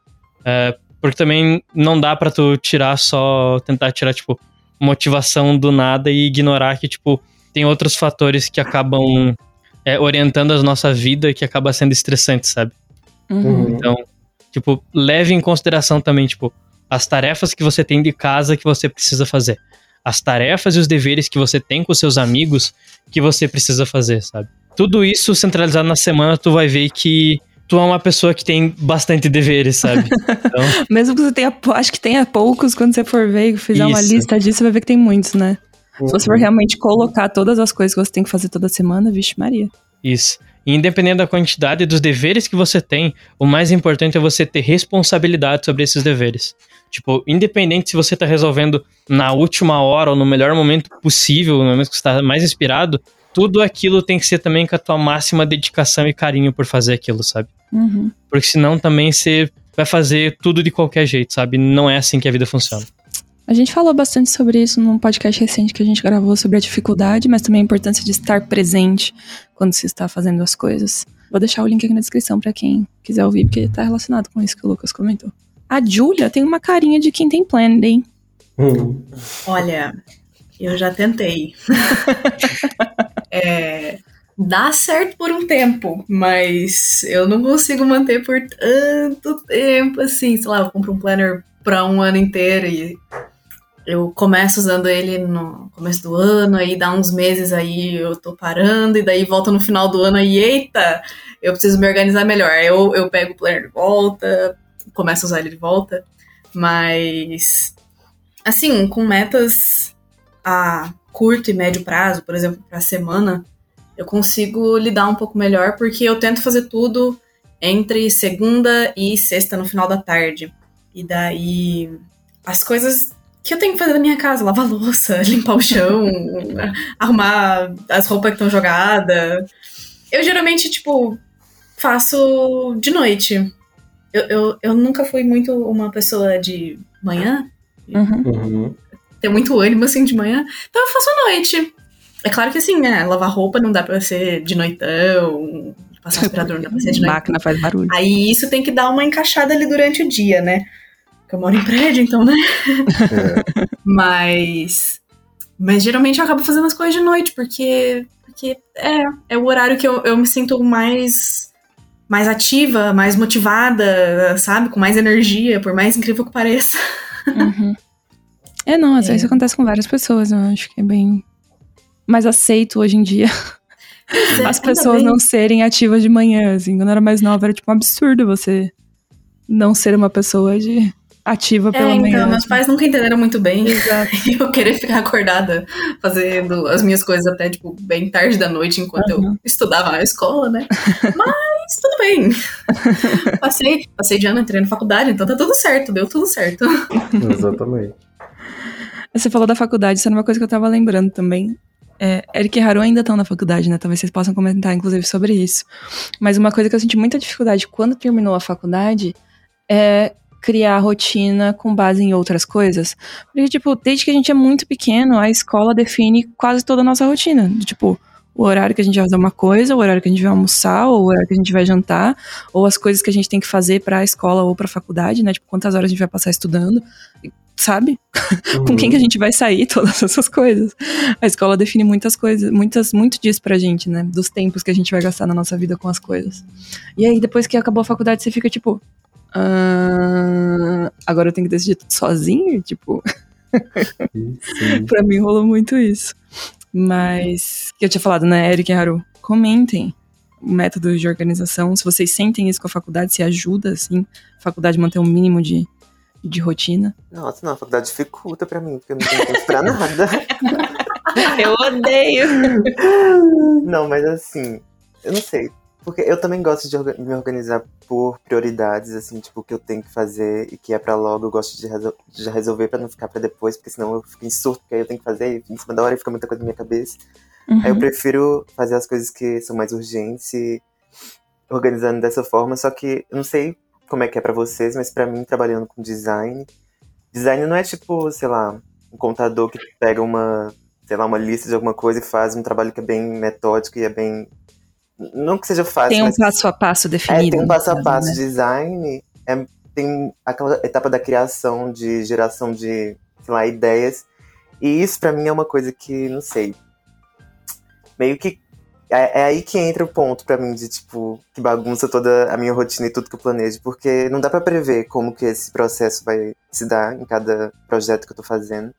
É, porque também não dá pra tu tirar só, tentar tirar, tipo, motivação do nada e ignorar que, tipo, tem outros fatores que acabam é, orientando a nossa vida que acaba sendo estressante, sabe? Uhum. Então, tipo, leve em consideração também, tipo, as tarefas que você tem de casa que você precisa fazer. As tarefas e os deveres que você tem com seus amigos que você precisa fazer, sabe? Tudo isso centralizado na semana, tu vai ver que tu é uma pessoa que tem bastante deveres, sabe? Então, Mesmo que você tenha, acho que tenha poucos, quando você for ver e fizer uma Isso. lista disso, você vai ver que tem muitos, né? Se você for realmente colocar todas as coisas que você tem que fazer toda semana, vixe Maria. Isso. E independente da quantidade dos deveres que você tem, o mais importante é você ter responsabilidade sobre esses deveres. Tipo, independente se você tá resolvendo na última hora ou no melhor momento possível, no momento que você tá mais inspirado, tudo aquilo tem que ser também com a tua máxima dedicação e carinho por fazer aquilo, sabe? Uhum. Porque senão também você vai fazer tudo de qualquer jeito, sabe? Não é assim que a vida funciona. A gente falou bastante sobre isso num podcast recente que a gente gravou sobre a dificuldade, mas também a importância de estar presente quando se está fazendo as coisas. Vou deixar o link aqui na descrição pra quem quiser ouvir, porque tá relacionado com isso que o Lucas comentou. A Júlia tem uma carinha de quem tem plano, hein? Hum. Olha, eu já tentei. É, dá certo por um tempo, mas eu não consigo manter por tanto tempo assim. Sei lá, eu compro um planner pra um ano inteiro e eu começo usando ele no começo do ano, aí dá uns meses aí eu tô parando, e daí volta no final do ano aí, eita, eu preciso me organizar melhor. Eu, eu pego o planner de volta, começo a usar ele de volta, mas assim, com metas a curto e médio prazo, por exemplo, para semana, eu consigo lidar um pouco melhor porque eu tento fazer tudo entre segunda e sexta no final da tarde. E daí as coisas que eu tenho que fazer da minha casa, lavar a louça, limpar o chão, arrumar as roupas que estão jogadas. Eu geralmente, tipo, faço de noite. Eu, eu, eu nunca fui muito uma pessoa de manhã, Uhum. Uhum. Ter muito ânimo assim de manhã. Então eu faço à noite. É claro que assim, né? Lavar roupa não dá pra ser de noitão, passar aspirador não dá pra ser de noitão. Máquina faz barulho. Aí isso tem que dar uma encaixada ali durante o dia, né? Porque eu moro em prédio, então, né? É. Mas. Mas geralmente eu acabo fazendo as coisas de noite, porque. Porque é, é o horário que eu, eu me sinto mais. Mais ativa, mais motivada, sabe? Com mais energia, por mais incrível que pareça. Uhum. É, não, às É. vezes acontece com várias pessoas, eu acho que é bem mais aceito hoje em dia as Ainda pessoas não serem ativas de manhã, assim. Quando eu era mais nova, era tipo um absurdo você não ser uma pessoa de ativa É, pela então, manhã. meus assim. pais nunca entenderam muito bem. Exato. E eu querer ficar acordada fazendo as minhas coisas até, tipo, bem tarde da noite, enquanto eu Uhum. estudava na escola, né? Mas tudo bem. Passei, passei de ano, entrei na faculdade, então tá tudo certo, deu tudo certo. Exatamente. Você falou da faculdade, isso era uma coisa que eu tava lembrando também. É, Eric e Haru ainda estão na faculdade, né? Talvez vocês possam comentar, inclusive, sobre isso. Mas uma coisa que eu senti muita dificuldade quando terminou a faculdade é criar rotina com base em outras coisas. Porque, tipo, desde que a gente é muito pequeno, a escola define quase toda a nossa rotina. Tipo, o horário que a gente vai fazer uma coisa, o horário que a gente vai almoçar, ou o horário que a gente vai jantar, ou as coisas que a gente tem que fazer pra escola ou pra faculdade, né? Tipo, quantas horas a gente vai passar estudando, sabe? com quem que a gente vai sair, todas essas coisas. A escola define muitas coisas, muitas, muito disso pra gente, né? Dos tempos que a gente vai gastar na nossa vida com as coisas. E aí, depois que acabou a faculdade, você fica tipo. "Ah, agora eu tenho que decidir tudo sozinho? Tipo, Uhum. Pra mim rolou muito isso. Mas, que eu tinha falado, né, Eric e Haru? Comentem o método de organização. Se vocês sentem isso com a faculdade, se ajuda, assim, a faculdade manter um mínimo de, de rotina? Nossa, não, a faculdade dificulta pra mim, porque eu não tenho tempo pra nada. Eu odeio. Não, mas assim, eu não sei. Porque eu também gosto de me organizar por prioridades, assim, tipo, o que eu tenho que fazer e que é pra logo. Eu gosto de, resol- de já resolver pra não ficar pra depois, porque senão eu fico em surto, porque aí eu tenho que fazer e em cima da hora e fica muita coisa na minha cabeça. Aí eu Uhum. prefiro fazer as coisas que são mais urgentes e organizando dessa forma, só que eu não sei como é que é pra vocês, mas pra mim, trabalhando com design, design não é tipo, sei lá, um contador que pega uma, sei lá, uma lista de alguma coisa e faz um trabalho que é bem metódico e é bem. Não que seja fácil, Tem um passo a passo é, definido. tem um passo a passo. né? Design é, tem aquela etapa da criação, de geração de, sei lá, ideias. E isso pra mim é uma coisa que, não sei. Meio que. É, é aí que entra o ponto pra mim de, tipo, que bagunça toda a minha rotina e tudo que eu planejo. Porque não dá pra prever como que esse processo vai se dar em cada projeto que eu tô fazendo.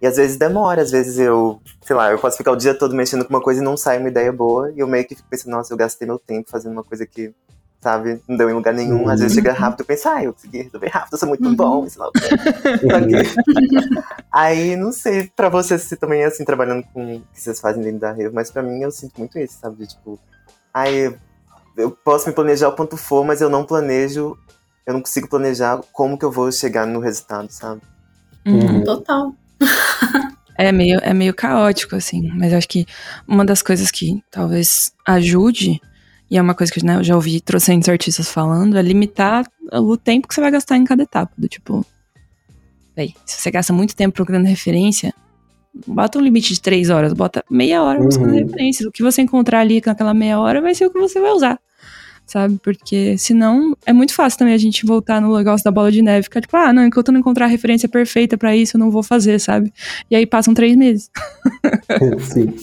E às vezes demora, às vezes eu, sei lá, eu posso ficar o dia todo mexendo com uma coisa e não sai uma ideia boa. E eu meio que fico pensando, nossa, eu gastei meu tempo fazendo uma coisa que, sabe, não deu em lugar nenhum. Às vezes chega rápido e penso, ah, eu consegui resolver rápido, eu sou muito Uhum. bom, sei lá o quê. Só que- Aí, não sei, pra vocês se também é assim, trabalhando com o que vocês fazem dentro da Revo, mas pra mim eu sinto muito isso, sabe? De, tipo, ai, eu, posso me planejar o quanto for, mas eu não planejo, eu não consigo planejar como que eu vou chegar no resultado, sabe? Uhum. Total. É meio, é meio caótico, assim. Mas eu acho que uma das coisas que talvez ajude, e é uma coisa que né, eu já ouvi trocentos artistas falando, é limitar o tempo que você vai gastar em cada etapa. Do tipo, véi, se você gasta muito tempo procurando referência, bota um limite de três horas, bota meia hora buscando Uhum. referências. O que você encontrar ali naquela meia hora vai ser o que você vai usar. Sabe? Porque senão é muito fácil também a gente voltar no negócio da bola de neve, ficar tipo, ah, não, enquanto eu não encontrar a referência perfeita pra isso, eu não vou fazer, sabe? E aí passam três meses. Sim.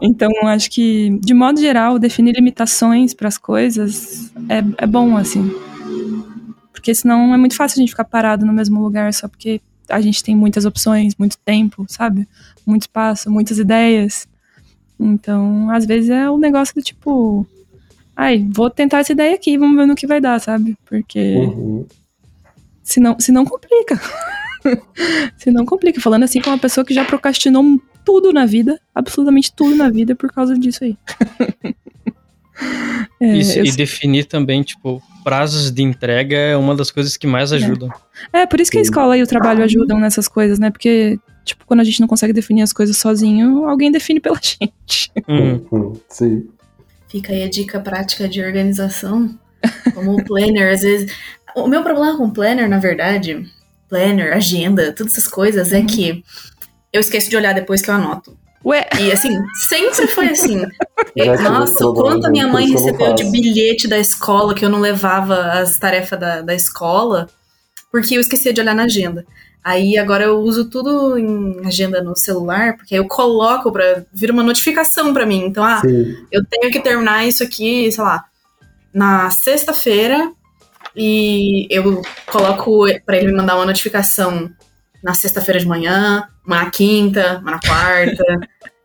Então, acho que, de modo geral, definir limitações para as coisas é, é bom, assim. Porque senão é muito fácil a gente ficar parado no mesmo lugar só porque a gente tem muitas opções, muito tempo, sabe? Muito espaço, muitas ideias. Então, às vezes é o negócio do tipo. Ai, vou tentar essa ideia aqui, vamos ver no que vai dar, sabe? Porque Uhum. senão, senão complica. senão complica. Falando assim com uma pessoa que já procrastinou tudo na vida, absolutamente tudo na vida por causa disso aí. É, Isso, eu- e definir também, tipo, prazos de entrega é uma das coisas que mais ajudam. é, por isso que a escola e o trabalho ajudam nessas coisas, né? Porque, tipo, quando a gente não consegue definir as coisas sozinho, alguém define pela gente. Uhum. Uhum. Sim. Fica aí a dica prática de organização. Como o planner, às vezes. O meu problema com planner, na verdade, planner, agenda, todas essas coisas, é que eu esqueço de olhar depois que eu anoto. Ué, E assim, sempre foi assim. Tive Nossa, o quanto a minha mãe recebeu de bilhete da escola que eu não levava as tarefas da, da escola, porque eu esquecia de olhar na agenda. Aí agora eu uso tudo em agenda no celular, porque aí eu coloco pra. vira uma notificação pra mim. Então, ah, Sim. eu tenho que terminar isso aqui, sei lá, na sexta-feira e eu coloco pra ele me mandar uma notificação na sexta-feira de manhã, uma na quinta, uma na quarta.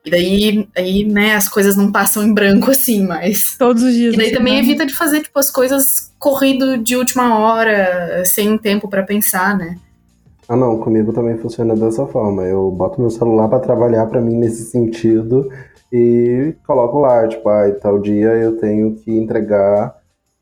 e daí, aí, né, as coisas não passam em branco assim, mas. todos os dias. E daí da também semana. evita de fazer, tipo, as coisas corrido de última hora, sem tempo pra pensar, né? Ah, não, comigo também funciona dessa forma. Eu boto meu celular pra trabalhar pra mim nesse sentido e coloco lá, tipo, ah, tal dia eu tenho que entregar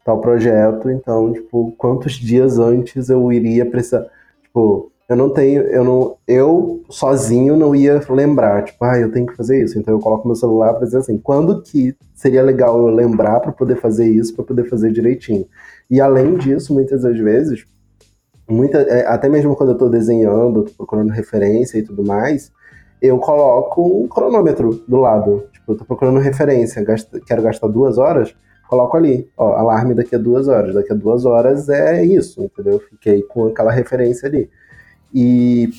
tal projeto, então, tipo, quantos dias antes eu iria precisar. Tipo, eu não tenho, eu não, eu sozinho não ia lembrar, tipo, ah, eu tenho que fazer isso. Então eu coloco meu celular pra dizer assim, quando que seria legal eu lembrar pra poder fazer isso, pra poder fazer direitinho. E além disso, muitas das vezes, muita, é, até mesmo quando eu tô desenhando, tô procurando referência e tudo mais, eu coloco um cronômetro do lado. Tipo, eu tô procurando referência, gasto- quero gastar duas horas, coloco ali, ó, alarme daqui a duas horas. Daqui a duas horas é isso, entendeu? Fiquei com aquela referência ali. E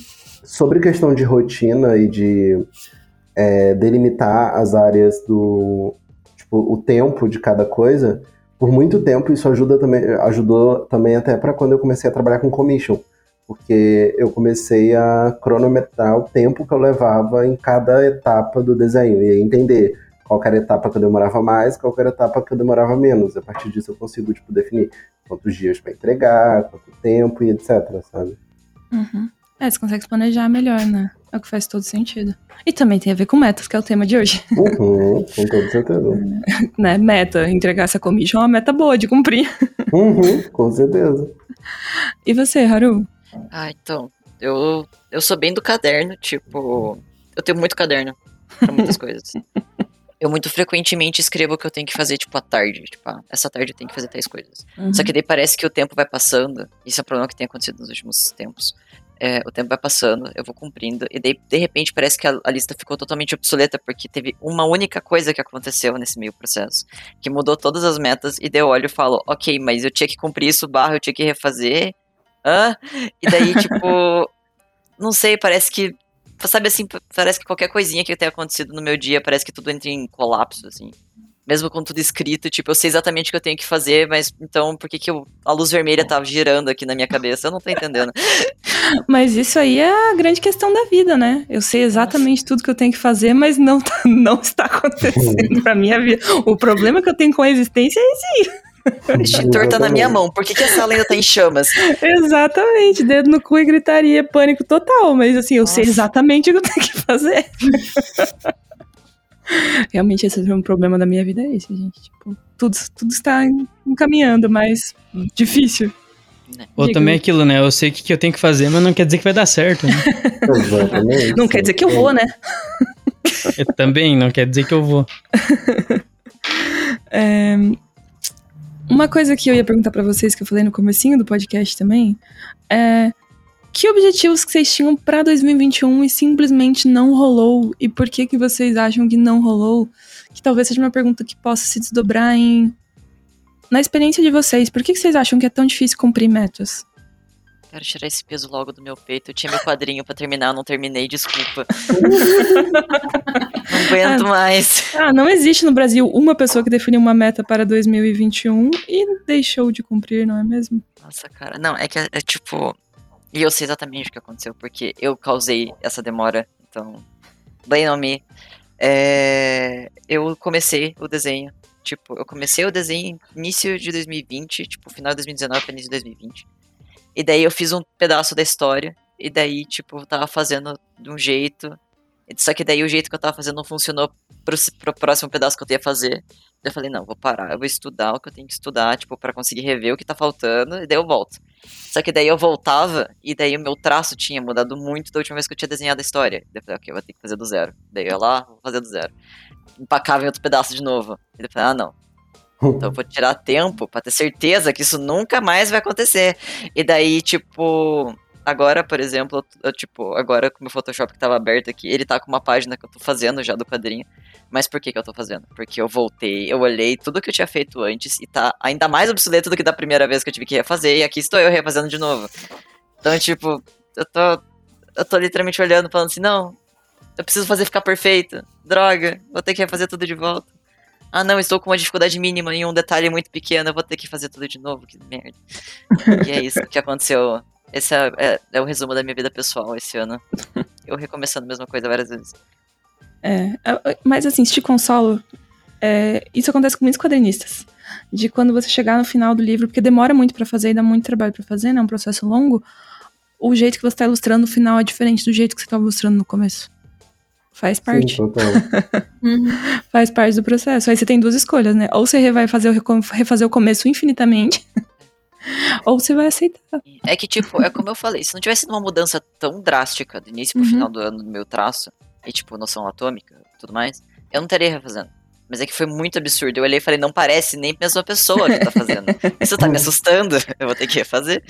sobre questão de rotina e de é, delimitar as áreas do. Tipo, o tempo de cada coisa, por muito tempo isso ajuda também, ajudou também até para quando eu comecei a trabalhar com commission. Porque eu comecei a cronometrar o tempo que eu levava em cada etapa do desenho e entender qual era a etapa que eu demorava mais, qual era a etapa que eu demorava menos. A partir disso eu consigo, tipo, definir quantos dias para entregar, quanto tempo e etc, sabe? Uhum. É, você consegue se planejar melhor, né? É o que faz todo sentido. E também tem a ver com metas, que é o tema de hoje. Uhum, com toda certeza. né? Meta, entregar essa commission é uma meta boa de cumprir. Uhum, com certeza. E você, Haru? Ah, então, eu, eu sou bem do caderno, tipo, eu tenho muito caderno pra muitas coisas. Eu muito frequentemente escrevo o que eu tenho que fazer, tipo, à tarde. Tipo, ah, essa tarde eu tenho que fazer tais coisas. Uhum. Só que daí parece que o tempo vai passando. Isso é um problema que tem acontecido nos últimos tempos. É, o tempo vai passando, eu vou cumprindo, e daí, de repente, parece que a, a, lista ficou totalmente obsoleta, porque teve uma única coisa que aconteceu nesse meio processo, que mudou todas as metas, e daí eu olho e falo, ok, mas eu tinha que cumprir isso, barra, eu tinha que refazer, hã? E daí, tipo, não sei, parece que, sabe assim, parece que qualquer coisinha que tenha acontecido no meu dia, parece que tudo entra em colapso, assim mesmo com tudo escrito, tipo, eu sei exatamente o que eu tenho que fazer, mas então por que, que eu, a luz vermelha tá girando aqui na minha cabeça? Eu não tô entendendo. Mas isso aí é a grande questão da vida, né? Eu sei exatamente Nossa. tudo que eu tenho que fazer, mas não, tá, não está acontecendo pra minha vida. O problema que eu tenho com a existência é esse aí. Extintor tá na minha mão. Por que, que a sala ainda tá em chamas? Exatamente, dedo no cu e gritaria, pânico total. Mas assim, eu Nossa. sei exatamente o que eu tenho que fazer. Realmente esse é um problema da minha vida é esse, gente. Tipo, tudo, tudo está encaminhando, mas difícil. Ou Diga. também aquilo, né? Eu sei o que eu tenho que fazer, mas não quer dizer que vai dar certo. Né? não quer dizer que eu vou, né? Eu também, não quer dizer que eu vou. É, uma coisa que eu ia perguntar para vocês, que eu falei no comecinho do podcast também, é que objetivos que vocês tinham para 2021 e simplesmente não rolou? E por que que vocês acham que não rolou? Que talvez seja uma pergunta que possa se desdobrar em na experiência de vocês. Por que que vocês acham que é tão difícil cumprir metas? Quero tirar esse peso logo do meu peito. Eu tinha meu quadrinho para terminar, não terminei, desculpa. não aguento ah, mais. Ah, não existe no Brasil uma pessoa que definiu uma meta para 2021 e deixou de cumprir, não é mesmo? Nossa, cara. Não, é que é, é tipo, e eu sei exatamente o que aconteceu, porque eu causei essa demora. Então, blame on me. É, eu comecei o desenho. Tipo, eu comecei o desenho início de 2020, tipo, final de 2019 para início de 2020. E daí eu fiz um pedaço da história. E daí, tipo, tava fazendo de um jeito. Só que daí o jeito que eu tava fazendo não funcionou pro, pro próximo pedaço que eu ia fazer. Eu falei, não, vou parar, eu vou estudar o que eu tenho que estudar, tipo, para conseguir rever o que tá faltando, e daí eu volto. Só que daí eu voltava, e daí o meu traço tinha mudado muito da última vez que eu tinha desenhado a história. Daí eu falei, ok, eu vou ter que fazer do zero. Daí eu ia lá, vou fazer do zero. Empacava em outro pedaço de novo. E daí eu falei, ah, não. Então eu vou tirar tempo para ter certeza que isso nunca mais vai acontecer. E daí, tipo, Agora, por exemplo, eu, tipo, agora com o meu Photoshop que tava aberto aqui, ele tá com uma página que eu tô fazendo já do quadrinho. Mas por que que eu tô fazendo? Porque eu voltei, eu olhei tudo que eu tinha feito antes e tá ainda mais obsoleto do que da primeira vez que eu tive que refazer, e aqui estou eu refazendo de novo. Então, tipo, eu tô. Eu tô literalmente olhando, falando assim, não, eu preciso fazer ficar perfeito. Droga, vou ter que refazer tudo de volta. Ah, não, estou com uma dificuldade mínima em um detalhe muito pequeno, eu vou ter que fazer tudo de novo, que merda. e é isso que aconteceu esse é, é, é, o resumo da minha vida pessoal esse ano. Eu recomeçando a mesma coisa várias vezes. É, é mas assim, se te consolo, é, isso acontece com muitos quadrinistas. De quando você chegar no final do livro, porque demora muito para fazer e dá muito trabalho para fazer, né? É um processo longo. O jeito que você tá ilustrando no final é diferente do jeito que você tava ilustrando no começo. Faz parte. Sim, uhum. Faz parte do processo. Aí você tem duas escolhas, né? Ou você vai fazer o, refazer o começo infinitamente, Ou você vai aceitar. É que, tipo, é como eu falei, se não tivesse uma mudança tão drástica do início pro uhum. final do ano do meu traço, e tipo, noção atômica e tudo mais, eu não estaria refazendo. Mas é que foi muito absurdo. Eu olhei e falei, não parece nem a mesma pessoa que tá fazendo. Isso tá me assustando, eu vou ter que refazer.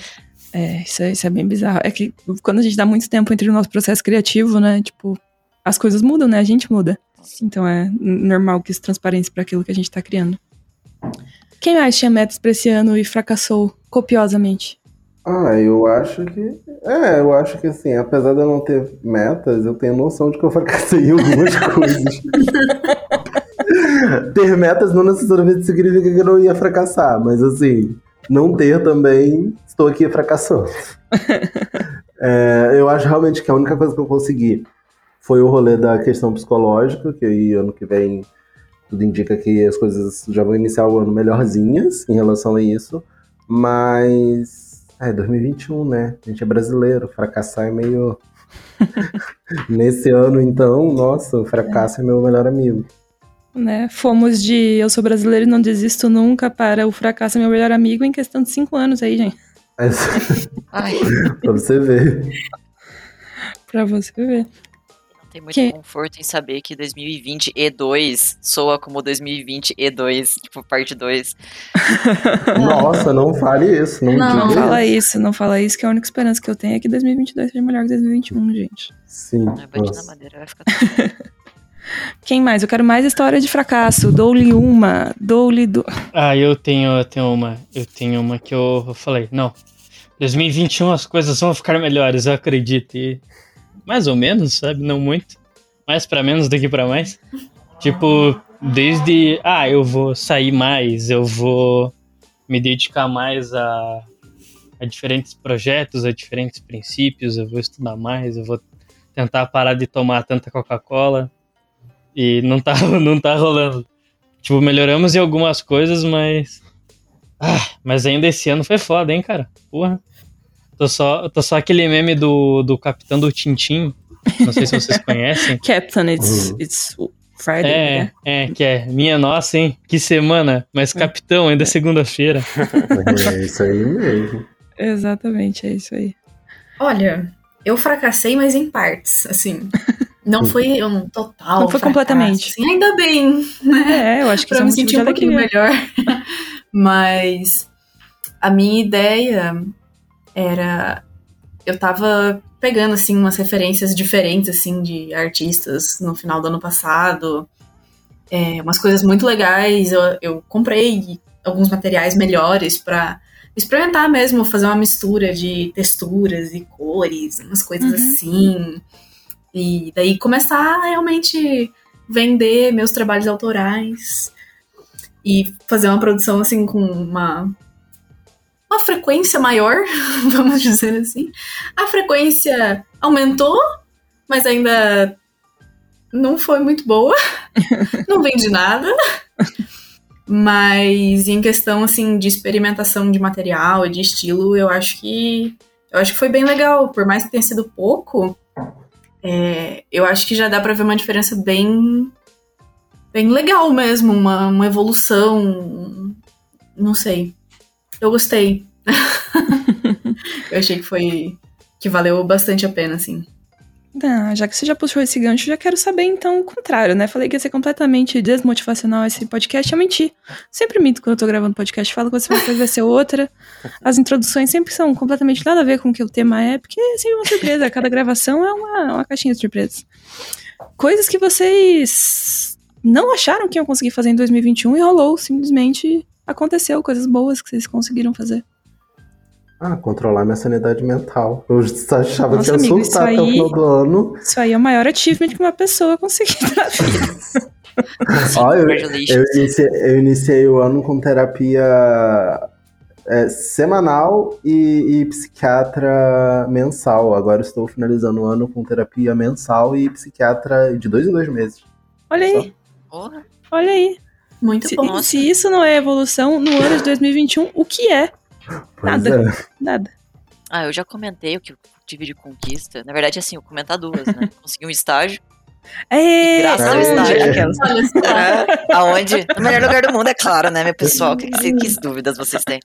É, isso é, isso é bem bizarro. É que quando a gente dá muito tempo entre o nosso processo criativo, né, tipo, as coisas mudam, né, a gente muda. Então é normal que isso transparência para aquilo que a gente tá criando. Quem mais tinha metas pra esse ano e fracassou copiosamente? Ah, eu acho que. É, eu acho que assim, apesar de eu não ter metas, eu tenho noção de que eu fracassei em algumas coisas. ter metas não necessariamente significa que eu não ia fracassar, mas assim, não ter também, estou aqui fracassando. é, eu acho realmente que a única coisa que eu consegui foi o rolê da questão psicológica, que aí ano que vem tudo indica que as coisas já vão iniciar o ano melhorzinhas em relação a isso. Mas. É, 2021, né? A gente é brasileiro, fracassar é meio. Nesse ano, então, nossa, o fracasso é, é meu melhor amigo. Né? Fomos de eu sou brasileiro e não desisto nunca para o fracasso é meu melhor amigo em questão de cinco anos aí, gente. É, pra você ver. pra você ver. Tem muito que... conforto em saber que 2020 E2 soa como 2020 E2, tipo, parte 2. Nossa, não fale isso. Não, não, não fala isso. não fala isso, que a única esperança que eu tenho é que 2022 seja melhor que 2021, gente. Sim. Vai na madeira, vai ficar Quem mais? Eu quero mais história de fracasso. Dou-lhe uma. Dou-lhe. Do... Ah, eu tenho, eu tenho uma. Eu tenho uma que eu, eu falei, não. 2021 as coisas vão ficar melhores, eu acredito. E mais ou menos, sabe? Não muito. Mais para menos do que para mais. Tipo, desde, ah, eu vou sair mais, eu vou me dedicar mais a, a diferentes projetos, a diferentes princípios, eu vou estudar mais, eu vou tentar parar de tomar tanta Coca-Cola. E não tá, não tá rolando. Tipo, melhoramos em algumas coisas, mas. Ah, mas ainda esse ano foi foda, hein, cara? Porra. Tô só, tô só aquele meme do, do Capitão do Tintim. Não sei se vocês conhecem. Captain, it's, uhum. it's Friday. É, né? é, que é. Minha nossa, hein? Que semana. Mas é. Capitão, ainda é segunda-feira. É isso aí mesmo. Exatamente, é isso aí. Olha, eu fracassei, mas em partes, assim. Não foi um total. Não foi fracasso, completamente. Assim, ainda bem, né? É, eu acho que pra me sentir um pouquinho melhor. mas a minha ideia era eu tava pegando assim umas referências diferentes assim de artistas no final do ano passado, é, umas coisas muito legais. Eu, eu comprei alguns materiais melhores para experimentar mesmo, fazer uma mistura de texturas e cores, umas coisas uhum. assim. E daí começar a realmente vender meus trabalhos autorais e fazer uma produção assim com uma uma frequência maior, vamos dizer assim. A frequência aumentou, mas ainda não foi muito boa. não vende nada. Mas em questão assim de experimentação de material e de estilo, eu acho que eu acho que foi bem legal, por mais que tenha sido pouco. É, eu acho que já dá para ver uma diferença bem bem legal mesmo, uma, uma evolução, não sei. Eu gostei. eu achei que foi. que valeu bastante a pena, assim. Ah, já que você já puxou esse gancho, já quero saber então o contrário, né? Falei que ia ser completamente desmotivacional esse podcast, eu menti. Sempre minto quando eu tô gravando podcast, falo que você vai ser outra. As introduções sempre são completamente nada a ver com o que o tema é, porque é sempre uma surpresa. Cada gravação é uma, uma caixinha de surpresas. Coisas que vocês não acharam que iam conseguir fazer em 2021 e rolou, simplesmente aconteceu, coisas boas que vocês conseguiram fazer. Ah, controlar minha sanidade mental. Eu achava Nossa, que ia amigo, surtar até o final do ano. Isso aí é o maior achievement que uma pessoa conseguir na vida. Ó, eu, eu, iniciei, eu, iniciei, o ano com terapia é, semanal e, e, psiquiatra mensal. Agora estou finalizando o ano com terapia mensal e psiquiatra de dois em dois meses. Olha aí. Olha aí. Muito se, bom. Se isso não é evolução no ano de 2021, o que é? nada. É. Nada. Ah, eu já comentei o que eu tive de conquista. Na verdade, assim, eu comentar duas, né? Consegui um estágio. É, graças ao estágio. É, aonde? No melhor lugar do mundo, é claro, né, meu pessoal? Que, que, que dúvidas vocês têm?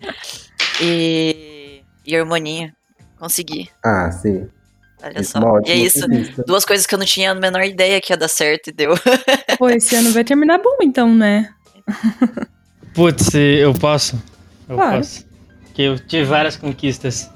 E, e a harmonia. Consegui. Ah, sim. Olha só. E é isso. Conquista. Duas coisas que eu não tinha a menor ideia que ia dar certo e deu. Pô, esse ano vai terminar bom, então, né? Putz, eu posso. Eu claro. posso que eu tive várias conquistas.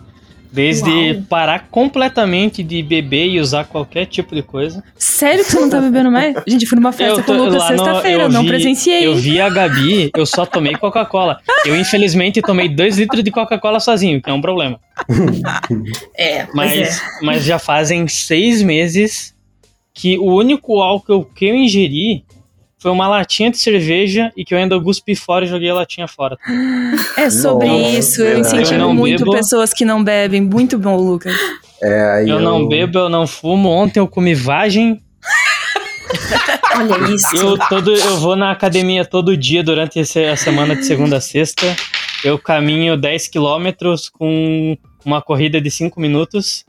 Desde Uau. parar completamente de beber e usar qualquer tipo de coisa. Sério que você não tá bebendo mais? Gente, fui numa festa tô, com o Lucas sexta-feira, não presenciei. Eu vi a Gabi, eu só tomei Coca-Cola. Eu, infelizmente, tomei dois litros de Coca-Cola sozinho, que é um problema. É, mas, é. mas já fazem seis meses que o único álcool que eu ingeri foi uma latinha de cerveja e que eu ainda cuspi fora e joguei a latinha fora. É sobre Nossa, isso, eu incentivo eu muito bebo. pessoas que não bebem. Muito bom, Lucas. É, eu, eu, não bebo, eu não fumo. Ontem eu comi vagem. Olha isso. Eu, todo, eu vou na academia todo dia durante a semana de segunda a sexta. Eu caminho 10 quilômetros com uma corrida de 5 minutos.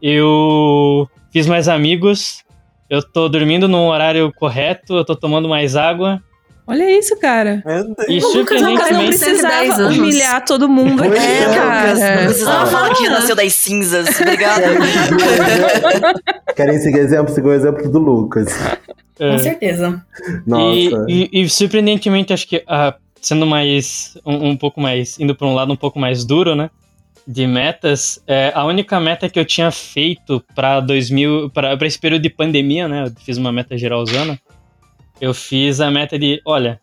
Eu fiz mais amigos. Eu tô dormindo no horário correto. Eu tô tomando mais água. Olha isso, cara. E é cara Não Tem surpreendentemente. 10 precisava humilhar todo mundo aqui, é, Lucas, não cara. precisava falar que nasceu das cinzas. Obrigado. Querem seguir, o exemplo- seguir o exemplo do Lucas. é, Com certeza. Nossa. E, e- e, surpreendentemente, acho que ah, sendo mais um, um pouco mais indo para um lado um pouco mais duro, né? De metas, é, a única meta que eu tinha feito para 2000, para esse período de pandemia, né? Eu fiz uma meta geralzana. Eu fiz a meta de, olha,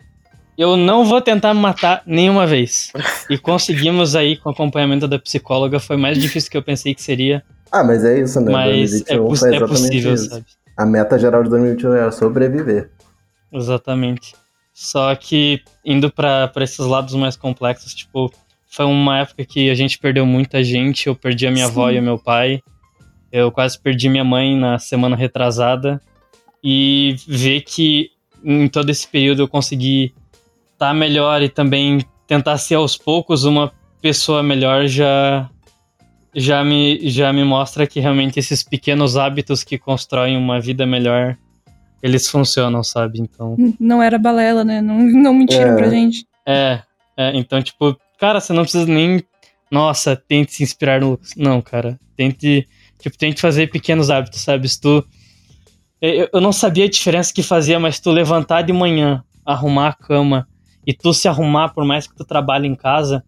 eu não vou tentar me matar nenhuma vez. E conseguimos aí com o acompanhamento da psicóloga, foi mais difícil que eu pensei que seria, Ah, mas é isso, né? mas é, 2021 poss- é possível, isso. sabe? A meta geral de 2021 era sobreviver. Exatamente. Só que indo pra esses lados mais complexos, tipo, foi uma época que a gente perdeu muita gente. Eu perdi a minha avó Sim. e o meu pai. Eu quase perdi minha mãe na semana retrasada. E ver que em todo esse período eu consegui estar melhor e também tentar ser aos poucos uma pessoa melhor já já me, já me mostra que realmente esses pequenos hábitos que constroem uma vida melhor eles funcionam, sabe? Então, Não era balela, né? Não, não mentiram É. pra gente. é, é, então, tipo, cara, você não precisa nem. Nossa, tente se inspirar no Lucas. Não, cara. Tente. Tipo, tente fazer pequenos hábitos, sabe? Se tu. Eu, eu não sabia a diferença que fazia, mas tu levantar de manhã, arrumar a cama e tu se arrumar, por mais que tu trabalhe em casa,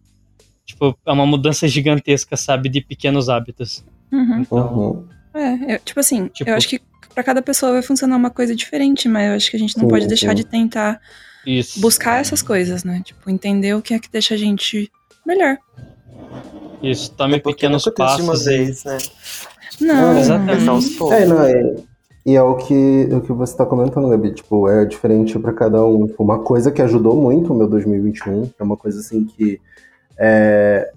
tipo, é uma mudança gigantesca, sabe? De pequenos hábitos. Uhum. Então, Uhum. É, eu- tipo assim, Tipo- eu acho que pra cada pessoa vai funcionar uma coisa diferente, mas eu acho que a gente não Sim, pode deixar sim. de tentar isso. buscar essas coisas, né? Tipo, entender o que é que deixa a gente melhor. Isso, tome É porque pequenos não acontece de uma passos. e- vez, né? Não, Exatamente. Aos poucos. É, não, é, e é o que, o que você tá comentando, Gabi, tipo, é diferente pra cada um. Tipo, Uma coisa que ajudou muito o meu 2021, é uma coisa assim que é,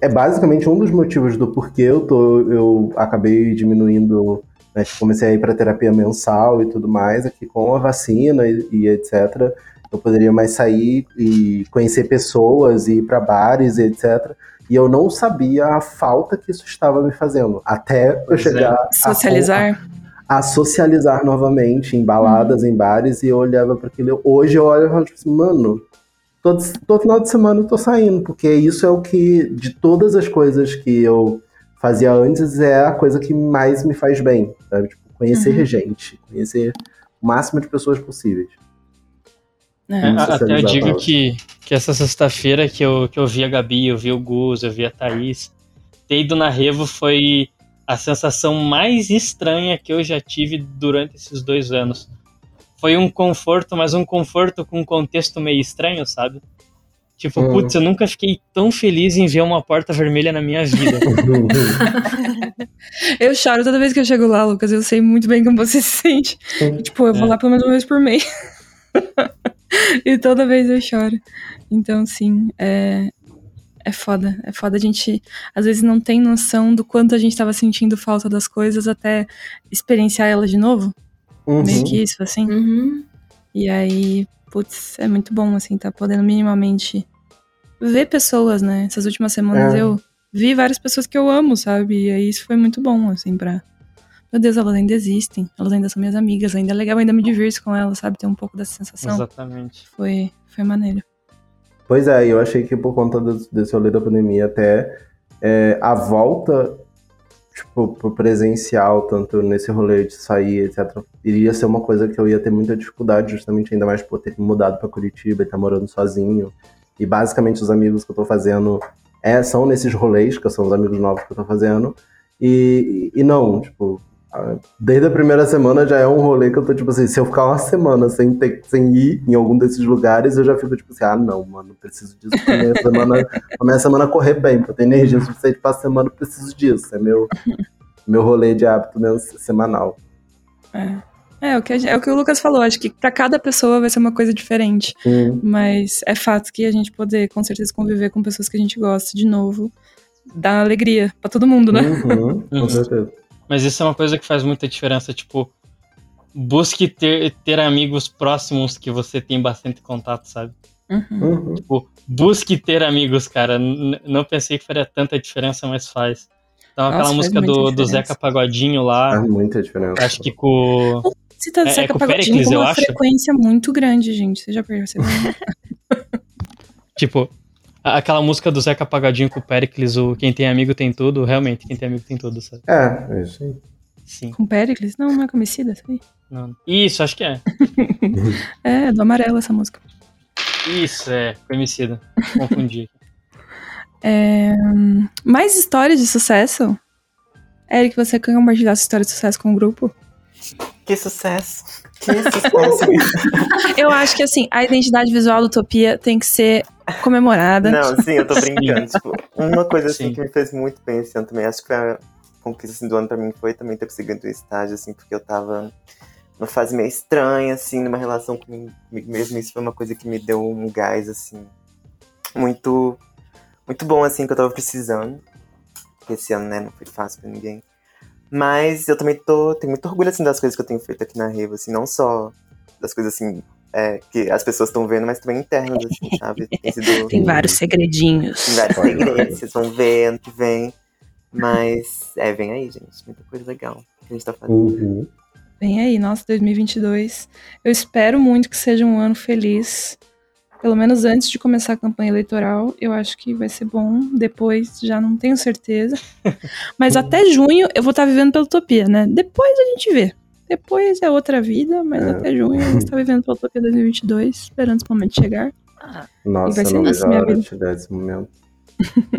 é basicamente um dos motivos do porquê eu tô, eu acabei diminuindo, né, tipo, comecei a ir pra terapia mensal e tudo mais, aqui com a vacina e, e etc. Eu poderia mais sair e conhecer pessoas e ir pra bares e etc. E eu não sabia a falta que isso estava me fazendo. Até eu Pois é. chegar a- socializar. a socializar novamente em baladas, em bares, e eu olhava para aquilo. Hoje eu olho e falo, tipo assim, mano, todo, todo final de semana eu tô saindo, porque isso é o que, de todas as coisas que eu fazia antes, é a coisa que mais me faz bem, sabe? Tipo, conhecer Uhum. gente, conhecer o máximo de pessoas possíveis. É. Até eu digo que, que essa sexta-feira que eu, que eu vi a Gabi, eu vi o Gus, eu vi a Thaís, ter ido na Revo foi a sensação mais estranha que eu já tive durante esses dois anos. Foi um conforto, mas um conforto com um contexto meio estranho, sabe? Tipo, Hum. putz, eu nunca fiquei tão feliz em ver uma porta vermelha na minha vida. Eu choro toda vez que eu chego lá, Lucas. Eu sei muito bem como você se sente. Tipo, eu vou É. lá pelo menos uma vez por mês. e toda vez eu choro. Então, sim, é, é foda. É foda a gente, às vezes, não tem noção do quanto a gente tava sentindo falta das coisas até experienciar elas de novo. Uhum. Meio que isso, assim. Uhum. E aí, putz, é muito bom, assim, tá podendo minimamente ver pessoas, né? Essas últimas semanas É. eu vi várias pessoas que eu amo, sabe? E aí isso foi muito bom, assim, pra. Meu Deus, elas ainda existem, elas ainda são minhas amigas, ainda é legal, ainda me divirto com elas, sabe? Ter um pouco dessa sensação. Exatamente. Foi, foi maneiro. Pois é, eu achei que por conta desse, desse rolê da pandemia, até é, a volta tipo, pro presencial, tanto nesse rolê de sair, etc., iria ser uma coisa que eu ia ter muita dificuldade, justamente ainda mais por ter mudado pra Curitiba e estar morando sozinho. E basicamente os amigos que eu tô fazendo é, são nesses rolês, que são os amigos novos que eu tô fazendo. E, e, não, tipo, desde a primeira semana já é um rolê que eu tô, tipo assim, se eu ficar uma semana sem, ter, sem ir em algum desses lugares, eu já fico, tipo assim, ah, não, mano, preciso disso pra minha semana, pra minha semana correr bem, pra ter energia suficiente pra semana, eu preciso disso. É meu, meu rolê de hábito mens- semanal. É. É, o que, gente- é o que o Lucas falou, acho que pra cada pessoa vai ser uma coisa diferente. Hum, Mas é fato que a gente poder, com certeza, conviver com pessoas que a gente gosta de novo, dá alegria pra todo mundo, né? uhum, com Uhum. certeza. Mas isso é uma coisa que faz muita diferença, tipo, busque ter, ter amigos próximos que você tem bastante contato, sabe? Uhum. Uhum. Tipo, busque ter amigos, cara. N- não pensei que faria tanta diferença, mas faz. Então, Nossa, aquela música do, do. Zeca Pagodinho lá, Faz muita diferença. acho que com. Você tá É- é Zeca com o Pagodinho com uma acho. frequência muito grande, gente. Você já percebeu? Tipo, a- aquela música do Zeca Pagodinho com o Pericles, o Quem tem amigo tem tudo. Realmente, quem tem amigo tem tudo, sabe? É, é isso aí. Sim. com Pericles? Não, não é comicida, isso aí. Não. Isso, acho que é. É, do amarelo essa música. Isso, é. Conhecida. Confundi. É, hum, mais histórias de sucesso? Eric, você quer compartilhar sua história de sucesso com o grupo? Que sucesso! Que sucesso! Eu acho que, assim, a identidade visual do Utopia tem que ser comemorada. Não, sim, eu tô brincando. tipo, uma coisa assim Sim. que me fez muito bem esse ano também, acho que foi a conquista assim, do ano pra mim foi também ter conseguido um estágio, assim, porque eu tava numa fase meio estranha, assim, numa relação comigo comigo mesmo. Isso foi uma coisa que me deu um gás, assim, muito, muito bom, assim, que eu tava precisando. Porque esse ano, né, não foi fácil pra ninguém. Mas eu também tô, tenho muito orgulho, assim, das coisas que eu tenho feito aqui na Revo, assim, não só das coisas, assim, é, que as pessoas estão vendo, mas também internas, assim, sabe? Tem sido... Tem vários segredinhos. Tem vários Olha. segredos, vocês vão ver ano que vem. Mas, é, vem aí, gente. Muita coisa legal que a gente tá fazendo. Uhum. Vem aí, nossa, 2022. Eu espero muito que seja um ano feliz. Pelo menos antes de começar a campanha eleitoral, eu acho que vai ser bom. Depois, já não tenho certeza. Mas até junho eu vou estar vivendo pela utopia, né? Depois a gente vê. Depois é outra vida, mas É. até junho eu vou estar vivendo pela utopia 2022, esperando esse momento chegar. Nossa, vai eu ser não vejo a hora de chegar esse momento.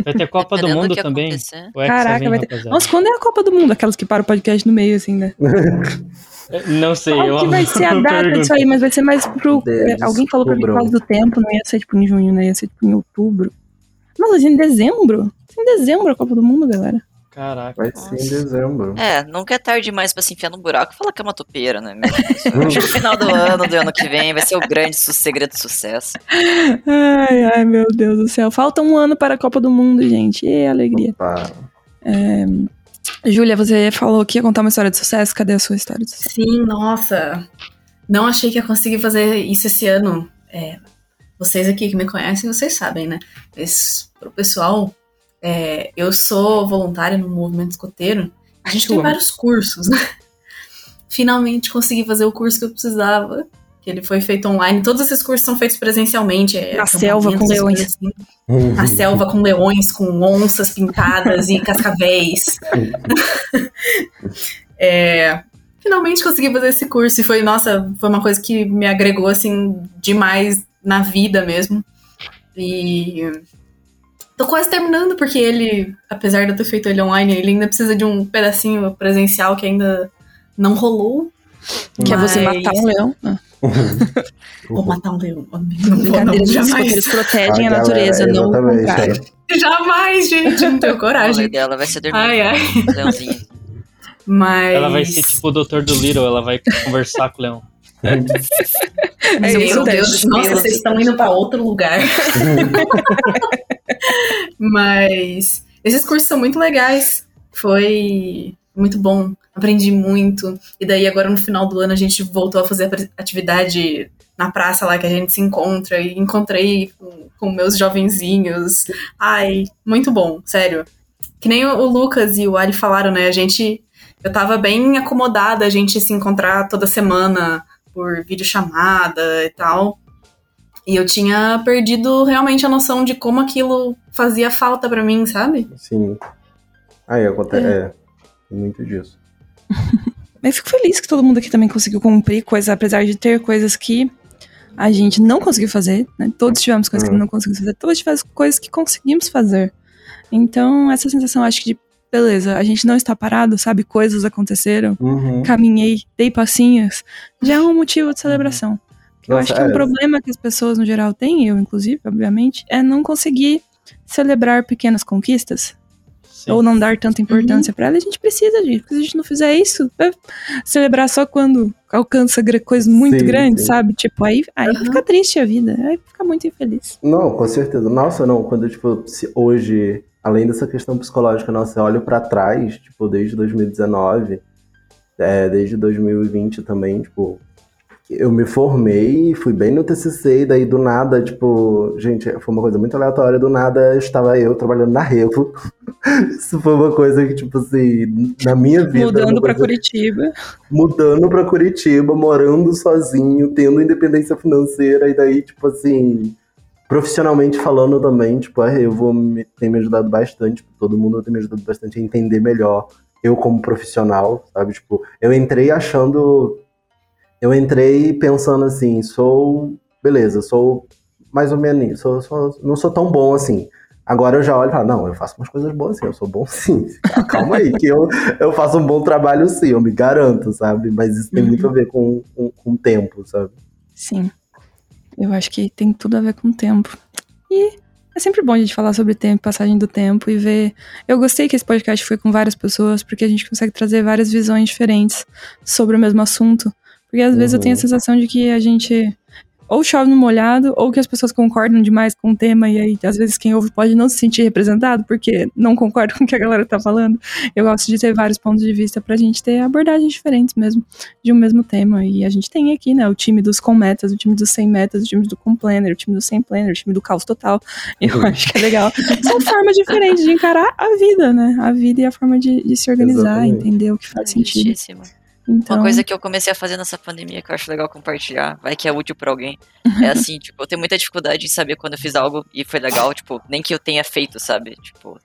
Vai ter Copa do Mundo também. acontecer. O Caraca, vem, vai ter. rapaziada. Nossa, quando é a Copa do Mundo? Aquelas que param o podcast no meio, assim, né? Não sei, Qual eu que vai ser a data pergunto. disso aí? Mas vai ser mais pro. De- Alguém falou pra mim por causa do tempo, não ia ser tipo em junho, né? Ia ser tipo em outubro. Nossa, em dezembro? Em dezembro a Copa do Mundo, galera. Caraca. Vai ser em dezembro. É, nunca é tarde demais pra se enfiar no buraco e falar que é uma topeira, né? Acho que no final do ano, do ano que vem, vai ser o grande segredo de sucesso. Ai, ai, meu Deus do céu. Falta um ano para a Copa do Mundo, gente. E alegria. Opa. Júlia, você falou que ia contar uma história de sucesso. Cadê a sua história de sucesso? Sim, nossa. Não achei que ia conseguir fazer isso esse ano. É, vocês aqui que me conhecem, vocês sabem, né? Mas pro pessoal, é, eu sou voluntária no movimento escoteiro. A gente tem vários cursos. né? Finalmente consegui fazer o curso que eu precisava. Que ele foi feito online. Todos esses cursos são feitos presencialmente. é, Na selva com acampamentos, leões. assim. Na selva com leões, com onças pintadas e cascavéis. É, finalmente consegui fazer esse curso e foi, nossa, foi uma coisa que me agregou, assim, demais na vida mesmo. E tô quase terminando, porque ele, apesar de eu ter feito ele online, ele ainda precisa de um pedacinho presencial que ainda não rolou. Que é você Mas- matar um leão. Ah, Vou matar um leão. Não Brincadeira, jamais. Eles protegem a, A galera, natureza, não o contrário. Jamais, gente, não tenho A coragem. dela vai ser dormir Ai, ai. com o leãozinho. Mas. Ela vai ser tipo o Dr. do Little, ela vai conversar com o leão. É isso, Meu Deus, teste. nossa, vocês estão indo pra outro lugar. Mas esses cursos são muito legais. Foi muito bom. Aprendi muito. E daí agora no final do ano a gente voltou a fazer atividade na praça lá que a gente se encontra e encontrei com, com meus jovenzinhos. Ai, muito bom, sério. Que nem o, o Lucas e o Ali falaram, né? A gente eu tava bem acomodada a gente se encontrar toda semana por videochamada e tal. E eu tinha perdido realmente a noção de como aquilo fazia falta pra mim, sabe? Sim. Aí acontece. É. tem muito disso. Mas fico feliz que todo mundo aqui também conseguiu cumprir coisas, apesar de ter coisas que a gente não conseguiu fazer, né? Todos tivemos coisas que Hum. não conseguimos fazer, todos tivemos coisas que conseguimos fazer. Então, essa sensação, acho que de, beleza, a gente não está parado, sabe? Coisas aconteceram, Uhum. caminhei, dei passinhos, já é um motivo de celebração. Eu Nossa, acho que um é. problema que as pessoas no geral têm, eu inclusive, obviamente, é não conseguir celebrar pequenas conquistas Sim. ou não dar tanta importância pra ela, a gente precisa disso. Porque se a gente não fizer isso, vai celebrar só quando alcança coisas muito Sim, grandes, sim. sabe? Tipo, aí, aí Aham. fica triste a vida, aí fica muito infeliz. Não, com certeza. Nossa, não, quando, tipo, se hoje, além dessa questão psicológica, nossa, eu olho pra trás, tipo, desde 2019, é, desde 2020 também, tipo, eu me formei, fui bem no TCC, e daí do nada, tipo, gente, foi uma coisa muito aleatória, do nada estava eu trabalhando na Revo. Isso foi uma coisa que, tipo assim, na minha vida. Mudando pra coisa... Curitiba. Mudando pra Curitiba, morando sozinho, tendo independência financeira, e daí, tipo assim, profissionalmente falando também, tipo, a Revo me, tem me ajudado bastante, tipo, todo mundo tem me ajudado bastante a entender melhor eu como profissional, sabe? Tipo, eu entrei achando eu entrei pensando assim, sou. Beleza, sou mais ou menos. Sou, sou, não sou tão bom assim. Agora eu já olho e falo, não, eu faço umas coisas boas sim, eu sou bom sim. Calma aí, que eu, eu faço um bom trabalho sim, eu me garanto, sabe? Mas isso tem muito a ver com, com, com o tempo, sabe? Sim. Eu acho que tem tudo a ver com o tempo. E é sempre bom a gente falar sobre tempo, passagem do tempo e ver. Eu gostei que esse podcast foi com várias pessoas, porque a gente consegue trazer várias visões diferentes sobre o mesmo assunto. Porque às uhum. vezes eu tenho a uhum. sensação de que a gente ou chove no molhado, ou que as pessoas concordam demais com o tema, e aí às vezes quem ouve pode não se sentir representado, porque não concorda com o que a galera tá falando. Eu gosto de ter vários pontos de vista pra gente ter abordagens diferentes mesmo, de um mesmo tema. E a gente tem aqui, né, o time dos com metas, o time dos sem metas, o time do com planner, o time do sem planner, o time do caos total. Eu uhum. acho que é legal. São formas diferentes de encarar a vida, né? A vida e a forma de, de se organizar, Exatamente. entender o que faz sentido. Então... Uma coisa que eu comecei a fazer nessa pandemia que eu acho legal compartilhar, vai que é útil para alguém, é assim, tipo, eu tenho muita dificuldade em saber quando eu fiz algo e foi legal, tipo, nem que eu tenha feito, sabe? Tipo,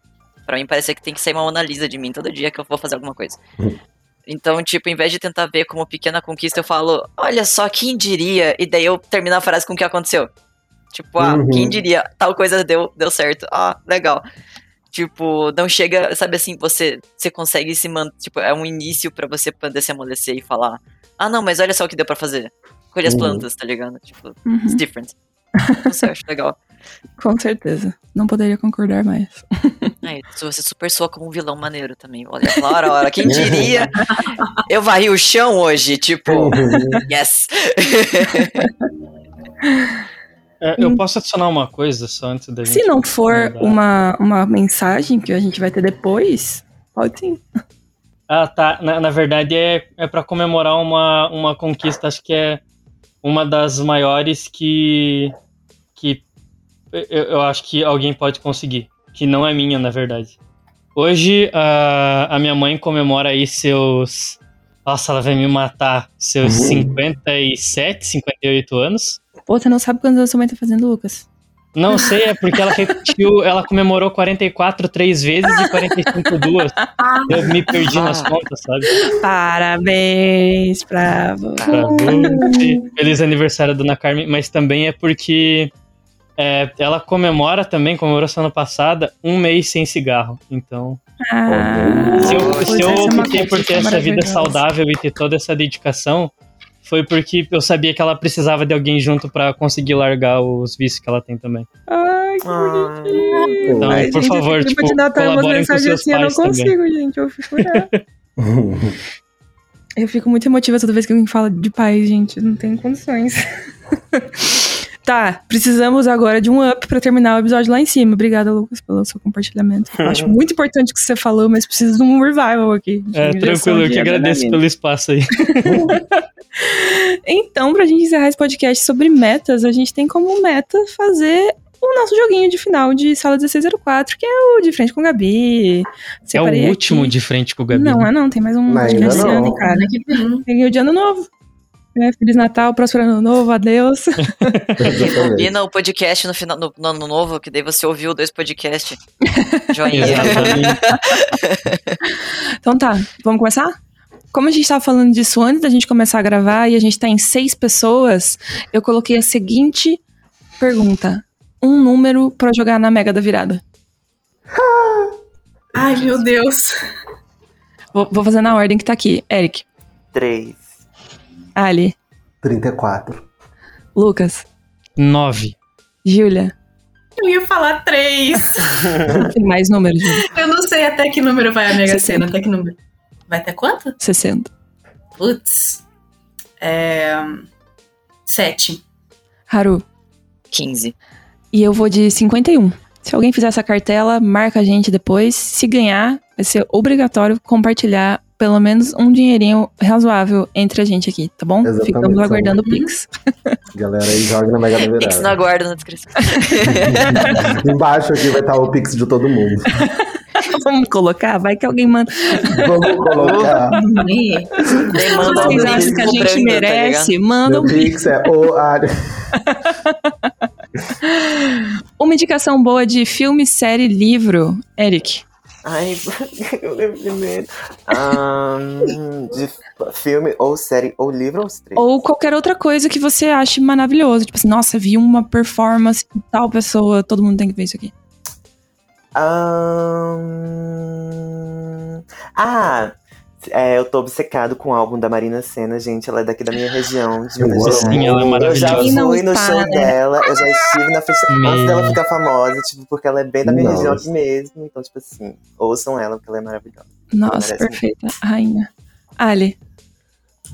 para mim parece que tem que sair uma analisa de mim todo dia que eu vou fazer alguma coisa. Então, tipo, em vez de tentar ver como pequena conquista, eu falo, olha só, quem diria? E daí eu termino a frase com o que aconteceu. Tipo, ah, uhum. quem diria? Tal coisa deu, deu certo. Ah, legal. Tipo, não chega, sabe assim, você, você consegue se manter. Tipo, é um início para você poder se amolecer e falar: Ah, não, mas olha só o que deu para fazer. Colher as uhum. plantas, tá ligado? Tipo, uhum. it's different. Você acha legal. Com certeza. Não poderia concordar mais. É, você super soa como um vilão maneiro também. Olha, hora, hora. Quem diria? Eu varri o chão hoje, tipo, uhum. yes. É, eu hum. posso adicionar uma coisa só antes da gente. Se não for uma, uma mensagem que a gente vai ter depois, pode sim. Ah, tá. Na, na verdade é, é para comemorar uma, uma conquista, acho que é uma das maiores que, que eu, eu acho que alguém pode conseguir. Que não é minha, na verdade. Hoje a, a minha mãe comemora aí seus. Nossa, ela vai me matar. Seus uhum. 57, 58 anos. Pô, você não sabe quantos anos sua mãe tá fazendo, Lucas? Não sei, é porque ela repetiu, ela comemorou 44 três vezes e 45 duas. Eu me perdi nas contas, sabe? Parabéns pra você. Feliz aniversário, dona Carmen, mas também é porque é, ela comemora também, comemorou semana passada, um mês sem cigarro. Então. Ah, se eu, se eu optei por ter essa vida saudável e ter toda essa dedicação, foi porque eu sabia que ela precisava de alguém junto para conseguir largar os vícios que ela tem também. Ai, que bonitinho. Então, Ai, por gente, favor, tipo, de Natal, colaborem com seus assim, pais Eu não consigo, também. gente, eu fico Eu fico muito emotiva toda vez que alguém fala de pai, gente, não tem condições. Tá, precisamos agora de um up para terminar o episódio lá em cima. Obrigada, Lucas, pelo seu compartilhamento. Eu acho muito importante o que você falou, mas precisa de um revival aqui. É, tranquilo, eu que agradeço pelo espaço aí. então, pra gente encerrar esse podcast sobre metas, a gente tem como meta fazer o nosso joguinho de final de sala 1604, que é o de frente com o Gabi. Separei é o último aqui. de frente com o Gabi. Não, é não, tem mais um podcast esse ano, cara. Tem o de ano novo. É, Feliz Natal, próspero ano novo, adeus. Combina o podcast no, final, no, no, ano novo, que daí você ouviu dois podcasts. Joinha. então tá, vamos começar? Como a gente estava falando disso antes da gente começar a gravar e a gente está em seis pessoas, eu coloquei a seguinte pergunta: um número para jogar na Mega da Virada. Ai, meu Deus. Vou, vou fazer na ordem que tá aqui. Eric. Três. Ali. 34. Lucas. 9. Júlia. Eu ia falar 3. Tem mais números, Júlia. Eu não sei até que número vai a Mega Sena. Até que número? Vai até quanto? 60. Putz. É... 7. Haru. 15. E eu vou de 51. Se alguém fizer essa cartela, marca a gente depois. Se ganhar, vai ser obrigatório compartilhar pelo menos um dinheirinho razoável entre a gente aqui, tá bom? Exatamente, Ficamos aguardando o Pix. Galera aí joga na Mega da Pix na Virada. guarda na descrição. Embaixo aqui vai estar o Pix de todo mundo. Vamos colocar, vai que alguém manda. Vamos colocar. Manda vocês acham que a Pix gente cobrando, tá merece, manda Meu um Pix. Pix é o. Uma indicação boa de filme, série, livro, Eric. Ai, eu lembro primeiro. Ahn, de f- filme, ou série, ou livro, ou três. Ou qualquer outra coisa que você ache maravilhoso. Tipo assim, nossa, vi uma performance de tal pessoa, todo mundo tem que ver isso aqui. Ahn, Ah, é, eu tô obcecado com o álbum da Marina Senna, gente. Ela é daqui da minha região, de Minas. Gerais. Sim, ela é Eu já maravilhosa. Quem não fui no show né? dela, eu já estive na festa Meu. antes dela ficar famosa, tipo, porque ela é bem da minha região Nossa. aqui mesmo. Então, tipo assim, ouçam ela, porque ela é maravilhosa. Nossa, perfeita. Rainha. Ali.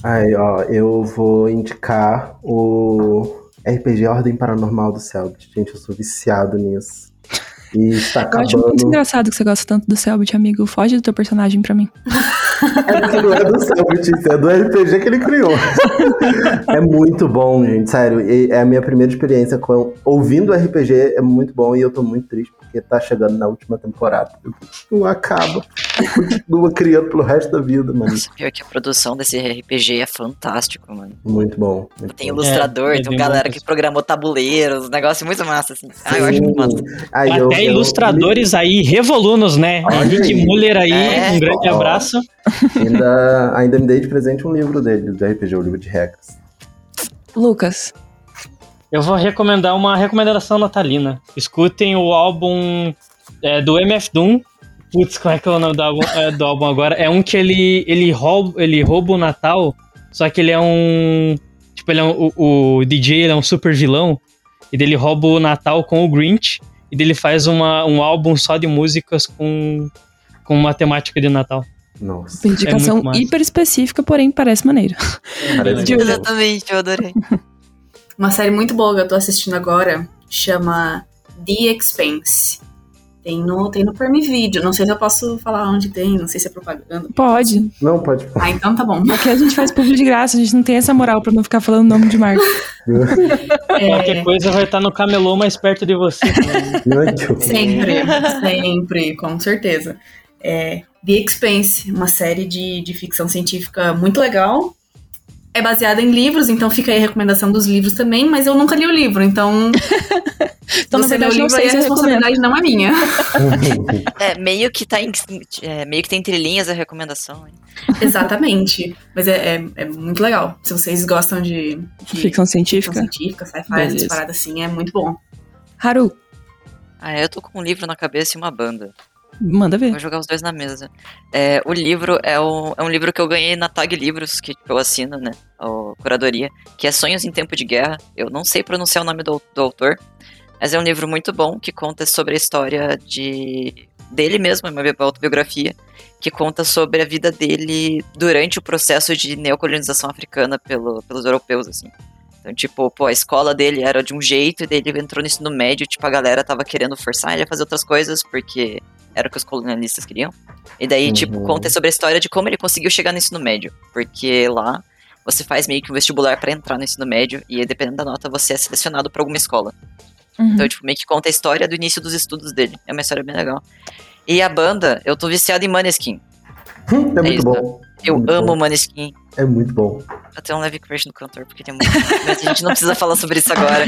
Aí, ó, eu vou indicar o RPG Ordem Paranormal do Selbit. Gente, eu sou viciado nisso. E está Eu acho muito acabando. engraçado que você gosta tanto do Selbit, amigo. Foge do teu personagem pra mim. É porque não é do Selbit, é do RPG que ele criou. é muito bom, gente, sério. É a minha primeira experiência com ouvindo RPG, é muito bom e eu tô muito triste porque tá chegando na última temporada. Não acaba. Continua criando pelo resto da vida, mano. Nossa, pior que a produção desse RPG é fantástico, mano. Muito bom. muito Tem bom. ilustrador, É, tem galera que programou tabuleiros, um negócio muito massa, assim. Ah, eu acho muito massa. Aí eu- Até eu- ilustradores aí, revolunos, né? Olha Henrique aí. Muller aí, É. um grande Ó. abraço. Ainda, ainda me dei de presente um livro dele, do RPG, o livro de regras. Lucas. Eu vou recomendar uma recomendação natalina. Escutem o álbum é, do MF Doom. Putz, como é que é o nome do álbum, é, do álbum agora? É um que ele, ele, rouba, ele rouba o Natal, só que ele é um. Tipo, ele é um, o, o DJ ele é um super vilão. E dele rouba o Natal com o Grinch. E dele faz uma, um álbum só de músicas com, com uma temática de Natal. Nossa. Indicação muito massa. hiper específica, porém parece maneiro. Exatamente, eu adorei. Uma série muito boa que eu tô assistindo agora chama The Expense. Tem no, tem no Prime Video. Não sei se eu posso falar onde tem, não sei se é propaganda. Pode. Não, pode. Ah, então tá bom. Aqui a gente faz público de graça, a gente não tem essa moral pra não ficar falando nome de marca. Qualquer É, coisa vai estar no camelô mais perto de você. Sempre, sempre, com certeza. É, The Expense, uma série de, de ficção científica muito legal. É baseada em livros, então fica aí a recomendação dos livros também, mas eu nunca li o livro, então. Então, você lê o livro, aí a eu responsabilidade não é minha. É, meio que tá em, é, meio que tem entre linhas a recomendação. hein? Exatamente. Mas é, é, é muito legal. Se vocês gostam de, de Ficção ficção científica. científica, sci-fi, essas paradas assim, é muito bom. Haru, Ah, eu tô com um livro na cabeça e uma banda. Manda ver. Vou jogar os dois na mesa. É, o livro é, o, é um livro que eu ganhei na Tag Livros, que eu assino, né? A curadoria, que é Sonhos em Tempo de Guerra. Eu não sei pronunciar o nome do, do autor, mas é um livro muito bom que conta sobre a história de dele mesmo, é uma bi- autobiografia, que conta sobre a vida dele durante o processo de neocolonização africana pelo, pelos europeus, assim. Então, tipo, pô, a escola dele era de um jeito, e daí ele entrou no ensino médio, tipo, a galera tava querendo forçar ele a fazer outras coisas, porque era o que os colonialistas queriam. E daí, tipo, Uhum. conta sobre a história de como ele conseguiu chegar no ensino médio. Porque lá você faz meio que um vestibular pra entrar no ensino médio, e dependendo da nota, você é selecionado pra alguma escola. Uhum. Então, tipo, meio que conta a história do início dos estudos dele. É uma história bem legal. E a banda, eu tô viciado em Maneskin. É muito isso. bom. Eu Muito amo bom. Maneskin. É muito bom. Eu tenho um leve crush no cantor, porque tem muito. Mas a gente não precisa falar sobre isso agora.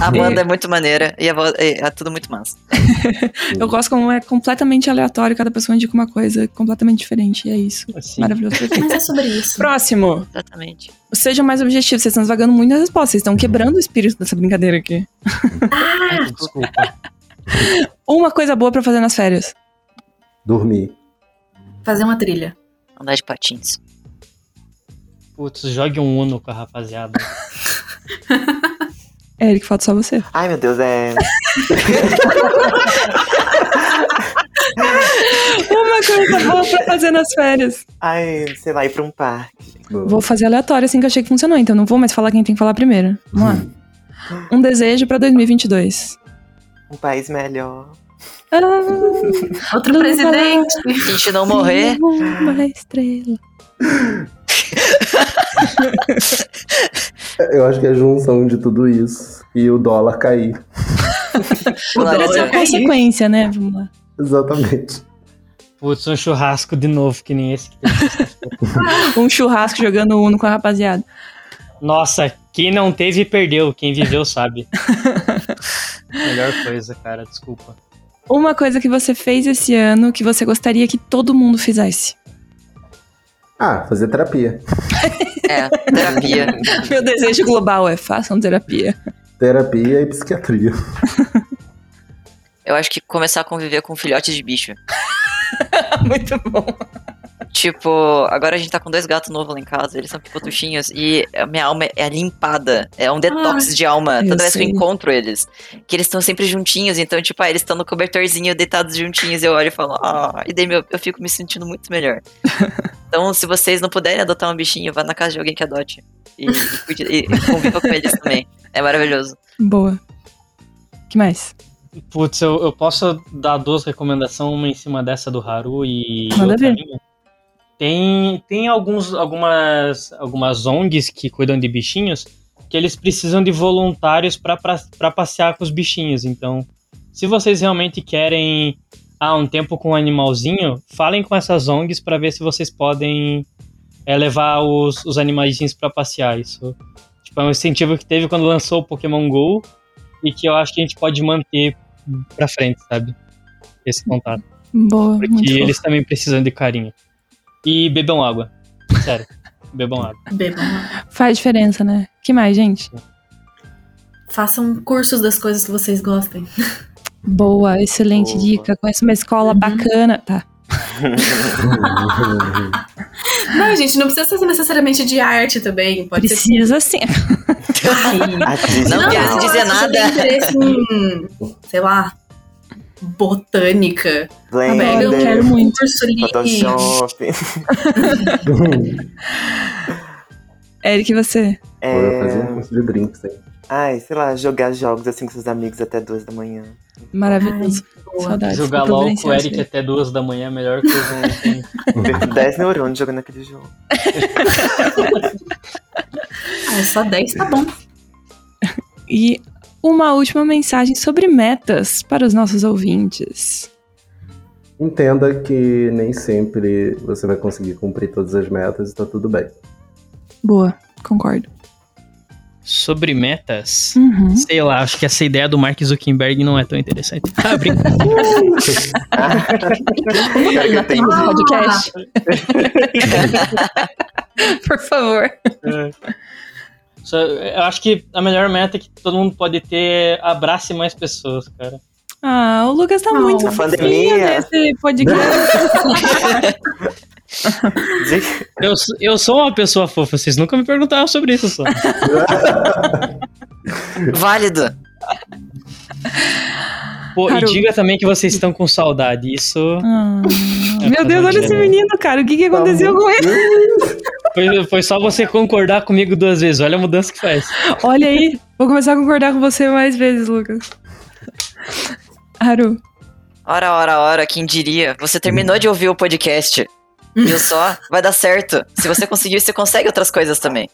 A banda é muito maneira e a voz, é, é tudo muito massa. Eu gosto como é completamente aleatório, cada pessoa indica uma coisa completamente diferente. E é isso. Assim. Maravilhoso, perfeito. Mas é sobre isso. Próximo. Exatamente. Sejam mais objetivos, vocês estão esvagando muito nas respostas. Vocês estão quebrando o espírito dessa brincadeira aqui. Ai, Desculpa. Uma coisa boa pra fazer nas férias. Dormir. Fazer uma trilha. Andar de patins. Putz, jogue um Uno com a rapaziada. Eric, falta só você. Ai, meu Deus, é. Uma coisa boa pra fazer nas férias. Ai, lá, ir pra um parque. Vou fazer aleatório assim que eu achei que funcionou, então não vou mais falar quem tem que falar primeiro. Vamos lá. Um desejo pra 2022. Um país melhor. Ah, Outro presidente. Se a gente não morrer, Uma estrela. Eu acho que é a junção de tudo isso e o dólar cair. O Essa é a dólar. consequência, né? Vamos lá. Exatamente. Putz, um churrasco de novo, que nem esse que. Um churrasco jogando Uno com a rapaziada. Nossa, quem não teve, perdeu. Quem viveu, sabe. Melhor coisa, cara, desculpa. Uma coisa que você fez esse ano que você gostaria que todo mundo fizesse. Ah, fazer terapia. É, terapia. Meu desejo global é façam terapia. Terapia e psiquiatria. Eu acho que começar a conviver com filhotes de bicho. Muito bom. Tipo, agora a gente tá com dois gatos novos lá em casa, eles são picotuchinhos e a minha alma é limpada. É um detox de alma. eu Toda vez que eu encontro eles. Que eles estão sempre juntinhos, então, tipo, ah, eles estão no cobertorzinho, deitados juntinhos, eu olho e falo, ah, e daí meu, eu fico me sentindo muito melhor. então, se vocês não puderem adotar um bichinho, vá na casa de alguém que adote. E, e, cuide- e conviva com eles também. É maravilhoso. Boa. que mais? Putz, eu, eu posso dar duas recomendações, uma em cima dessa do Haru e Manda outra ver. minha? Tem, tem alguns, algumas, algumas ONGs que cuidam de bichinhos que eles precisam de voluntários para passear com os bichinhos. Então, se vocês realmente querem ah, um tempo com um animalzinho, falem com essas ONGs para ver se vocês podem é, levar os, os animaizinhos para passear. Isso tipo, é um incentivo que teve quando lançou o Pokémon GO e que eu acho que a gente pode manter pra frente, sabe? Esse contato. Boa, Porque eles também precisam de carinho. E bebam água. Sério. bebam água. Bebam. Faz diferença, né? que mais, gente? Façam cursos das coisas que vocês gostem. Boa, excelente Boa. dica. Conheço uma escola Uhum. bacana. Tá. Não, gente, não precisa ser necessariamente de arte também. Pode ser. Precisa sim. A Disney Não não, quero dizer nada. em, sei lá, botânica. Agora eu Blender, quero muito. Photoshop. Eric, você? Eu ia fazer um É... curso de drinks, hein? Ai, sei lá, jogar jogos assim com seus amigos até duas da manhã. Maravilhoso. Saudades. Jogar Vou LOL com o Eric aí. até duas da manhã é a melhor coisa. Perco 10 neurônios jogando aquele jogo. Ah, só 10 tá bom. E uma última mensagem sobre metas para os nossos ouvintes. Entenda que nem sempre você vai conseguir cumprir todas as metas e tá tudo bem. Boa, concordo. Sobre metas, Uhum. sei lá, acho que essa ideia do Mark Zuckerberg não é tão interessante. Ah, brincadeira. Cara, tem- do podcast. Por favor. Só- eu acho que a melhor meta que todo mundo pode ter é abrace mais pessoas, cara. Ah, o Lucas tá Não, muito fofinho pandemia. nesse podcast. Eu, eu sou uma pessoa fofa, vocês nunca me perguntaram sobre isso só. Válido. Pô, Haru. e diga também que vocês estão com saudade. Isso Ah, É meu Deus, olha esse menino, cara. O que, que aconteceu com ele? foi, foi só você concordar comigo duas vezes. Olha a mudança que faz. Olha aí. Vou começar a concordar com você mais vezes, Lucas. Haru. Ora, ora, ora, quem diria? Você terminou de ouvir o podcast. Viu só? Vai dar certo. Se você conseguir, você consegue outras coisas também.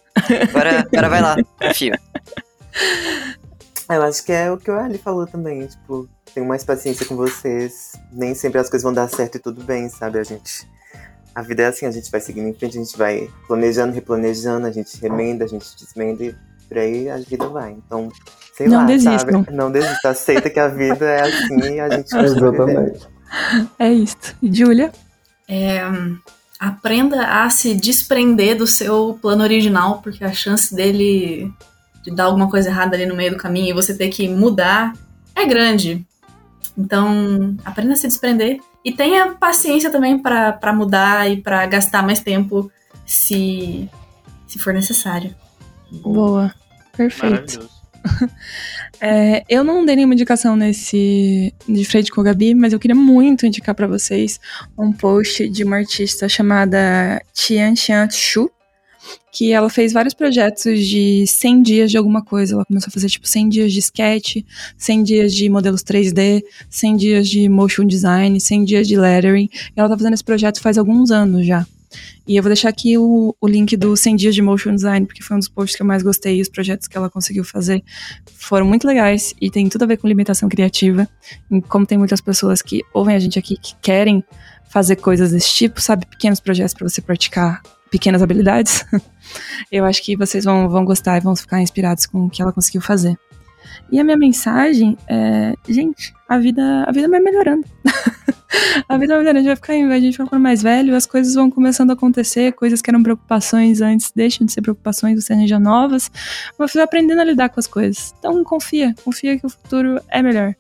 Agora, agora vai lá, confio. Eu acho que é o que o Ali falou também. Tipo, tenho mais paciência com vocês. Nem sempre as coisas vão dar certo e tudo bem, sabe? A gente. A vida é assim, a gente vai seguindo em frente, a gente vai planejando, replanejando, a gente remenda, a gente desmenda e por aí a vida vai. Então, sei Não lá, desistam. sabe? Não desista. Aceita que a vida é assim e a gente. Exatamente. É isso. Júlia? É, aprenda a se desprender do seu plano original, porque a chance dele de dar alguma coisa errada ali no meio do caminho e você ter que mudar é grande. Então, aprenda a se desprender e tenha paciência também pra pra mudar e pra gastar mais tempo se se for necessário. Boa. Perfeito. É, eu não dei nenhuma indicação nesse de frente com a Gabi, mas eu queria muito indicar pra vocês um post de uma artista chamada Tian Xian Shu. Que ela fez vários projetos de 100 dias de alguma coisa. Ela começou a fazer tipo 100 dias de sketch, 100 dias de modelos 3D, 100 dias de motion design, 100 dias de lettering. E ela tá fazendo esse projeto faz alguns anos já. E eu vou deixar aqui o, o link do 100 dias de motion design, porque foi um dos posts que eu mais gostei e os projetos que ela conseguiu fazer foram muito legais e tem tudo a ver com limitação criativa. E como tem muitas pessoas que ouvem a gente aqui que querem fazer coisas desse tipo, sabe? Pequenos projetos para você praticar pequenas habilidades. eu acho que vocês vão, vão gostar e vão ficar inspirados com o que ela conseguiu fazer. E a minha mensagem é, gente, a vida, a vida vai melhorando. a vida vai melhorando, a gente vai ficar, a gente vai ficando mais velho, as coisas vão começando a acontecer, coisas que eram preocupações antes deixam de ser preocupações, você arranja novas, você vai aprendendo a lidar com as coisas. Então confia, confia que o futuro é melhor.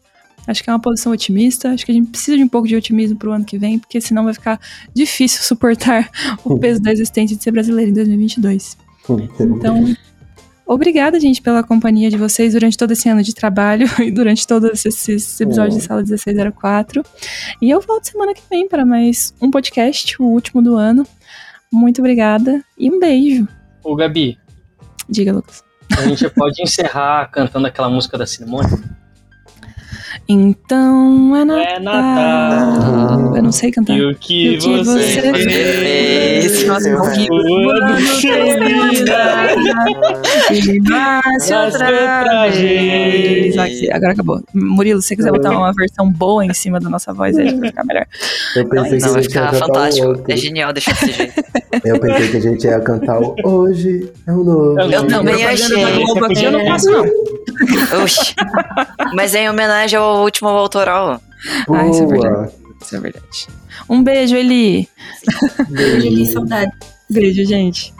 Acho que é uma posição otimista. Acho que a gente precisa de um pouco de otimismo pro ano que vem, porque senão vai ficar difícil suportar o peso da existência de ser brasileiro em 2022. Então, obrigada, gente, pela companhia de vocês durante todo esse ano de trabalho e durante todos esses episódios de Sala 1604. E eu volto semana que vem para mais um podcast, o último do ano. Muito obrigada e um beijo. Ô, Gabi. Diga, Lucas. A gente pode encerrar cantando aquela música da cerimônia? Então é Natal. É Natal. Eu não sei cantar. E o que, E o que você, você fez? Nossa, Eu horrível. O ano Ele nasce outra vez. Aqui, Agora acabou. Murilo, se você quiser botar uma versão boa em cima da nossa voz, aí vai ficar melhor. Eu pensei Não, que vai a gente ia ficar fantástico. outro. É genial deixar desse jeito. Eu pensei que a gente ia cantar o Hoje é o novo. Eu Eu também achei. eu não faço, não. Oxi. Mas é em homenagem ao último autoral. Ah, isso é Boa. verdade. Isso é verdade. Um beijo, Eli. Beijo, Eli, saudade. Beijo, gente.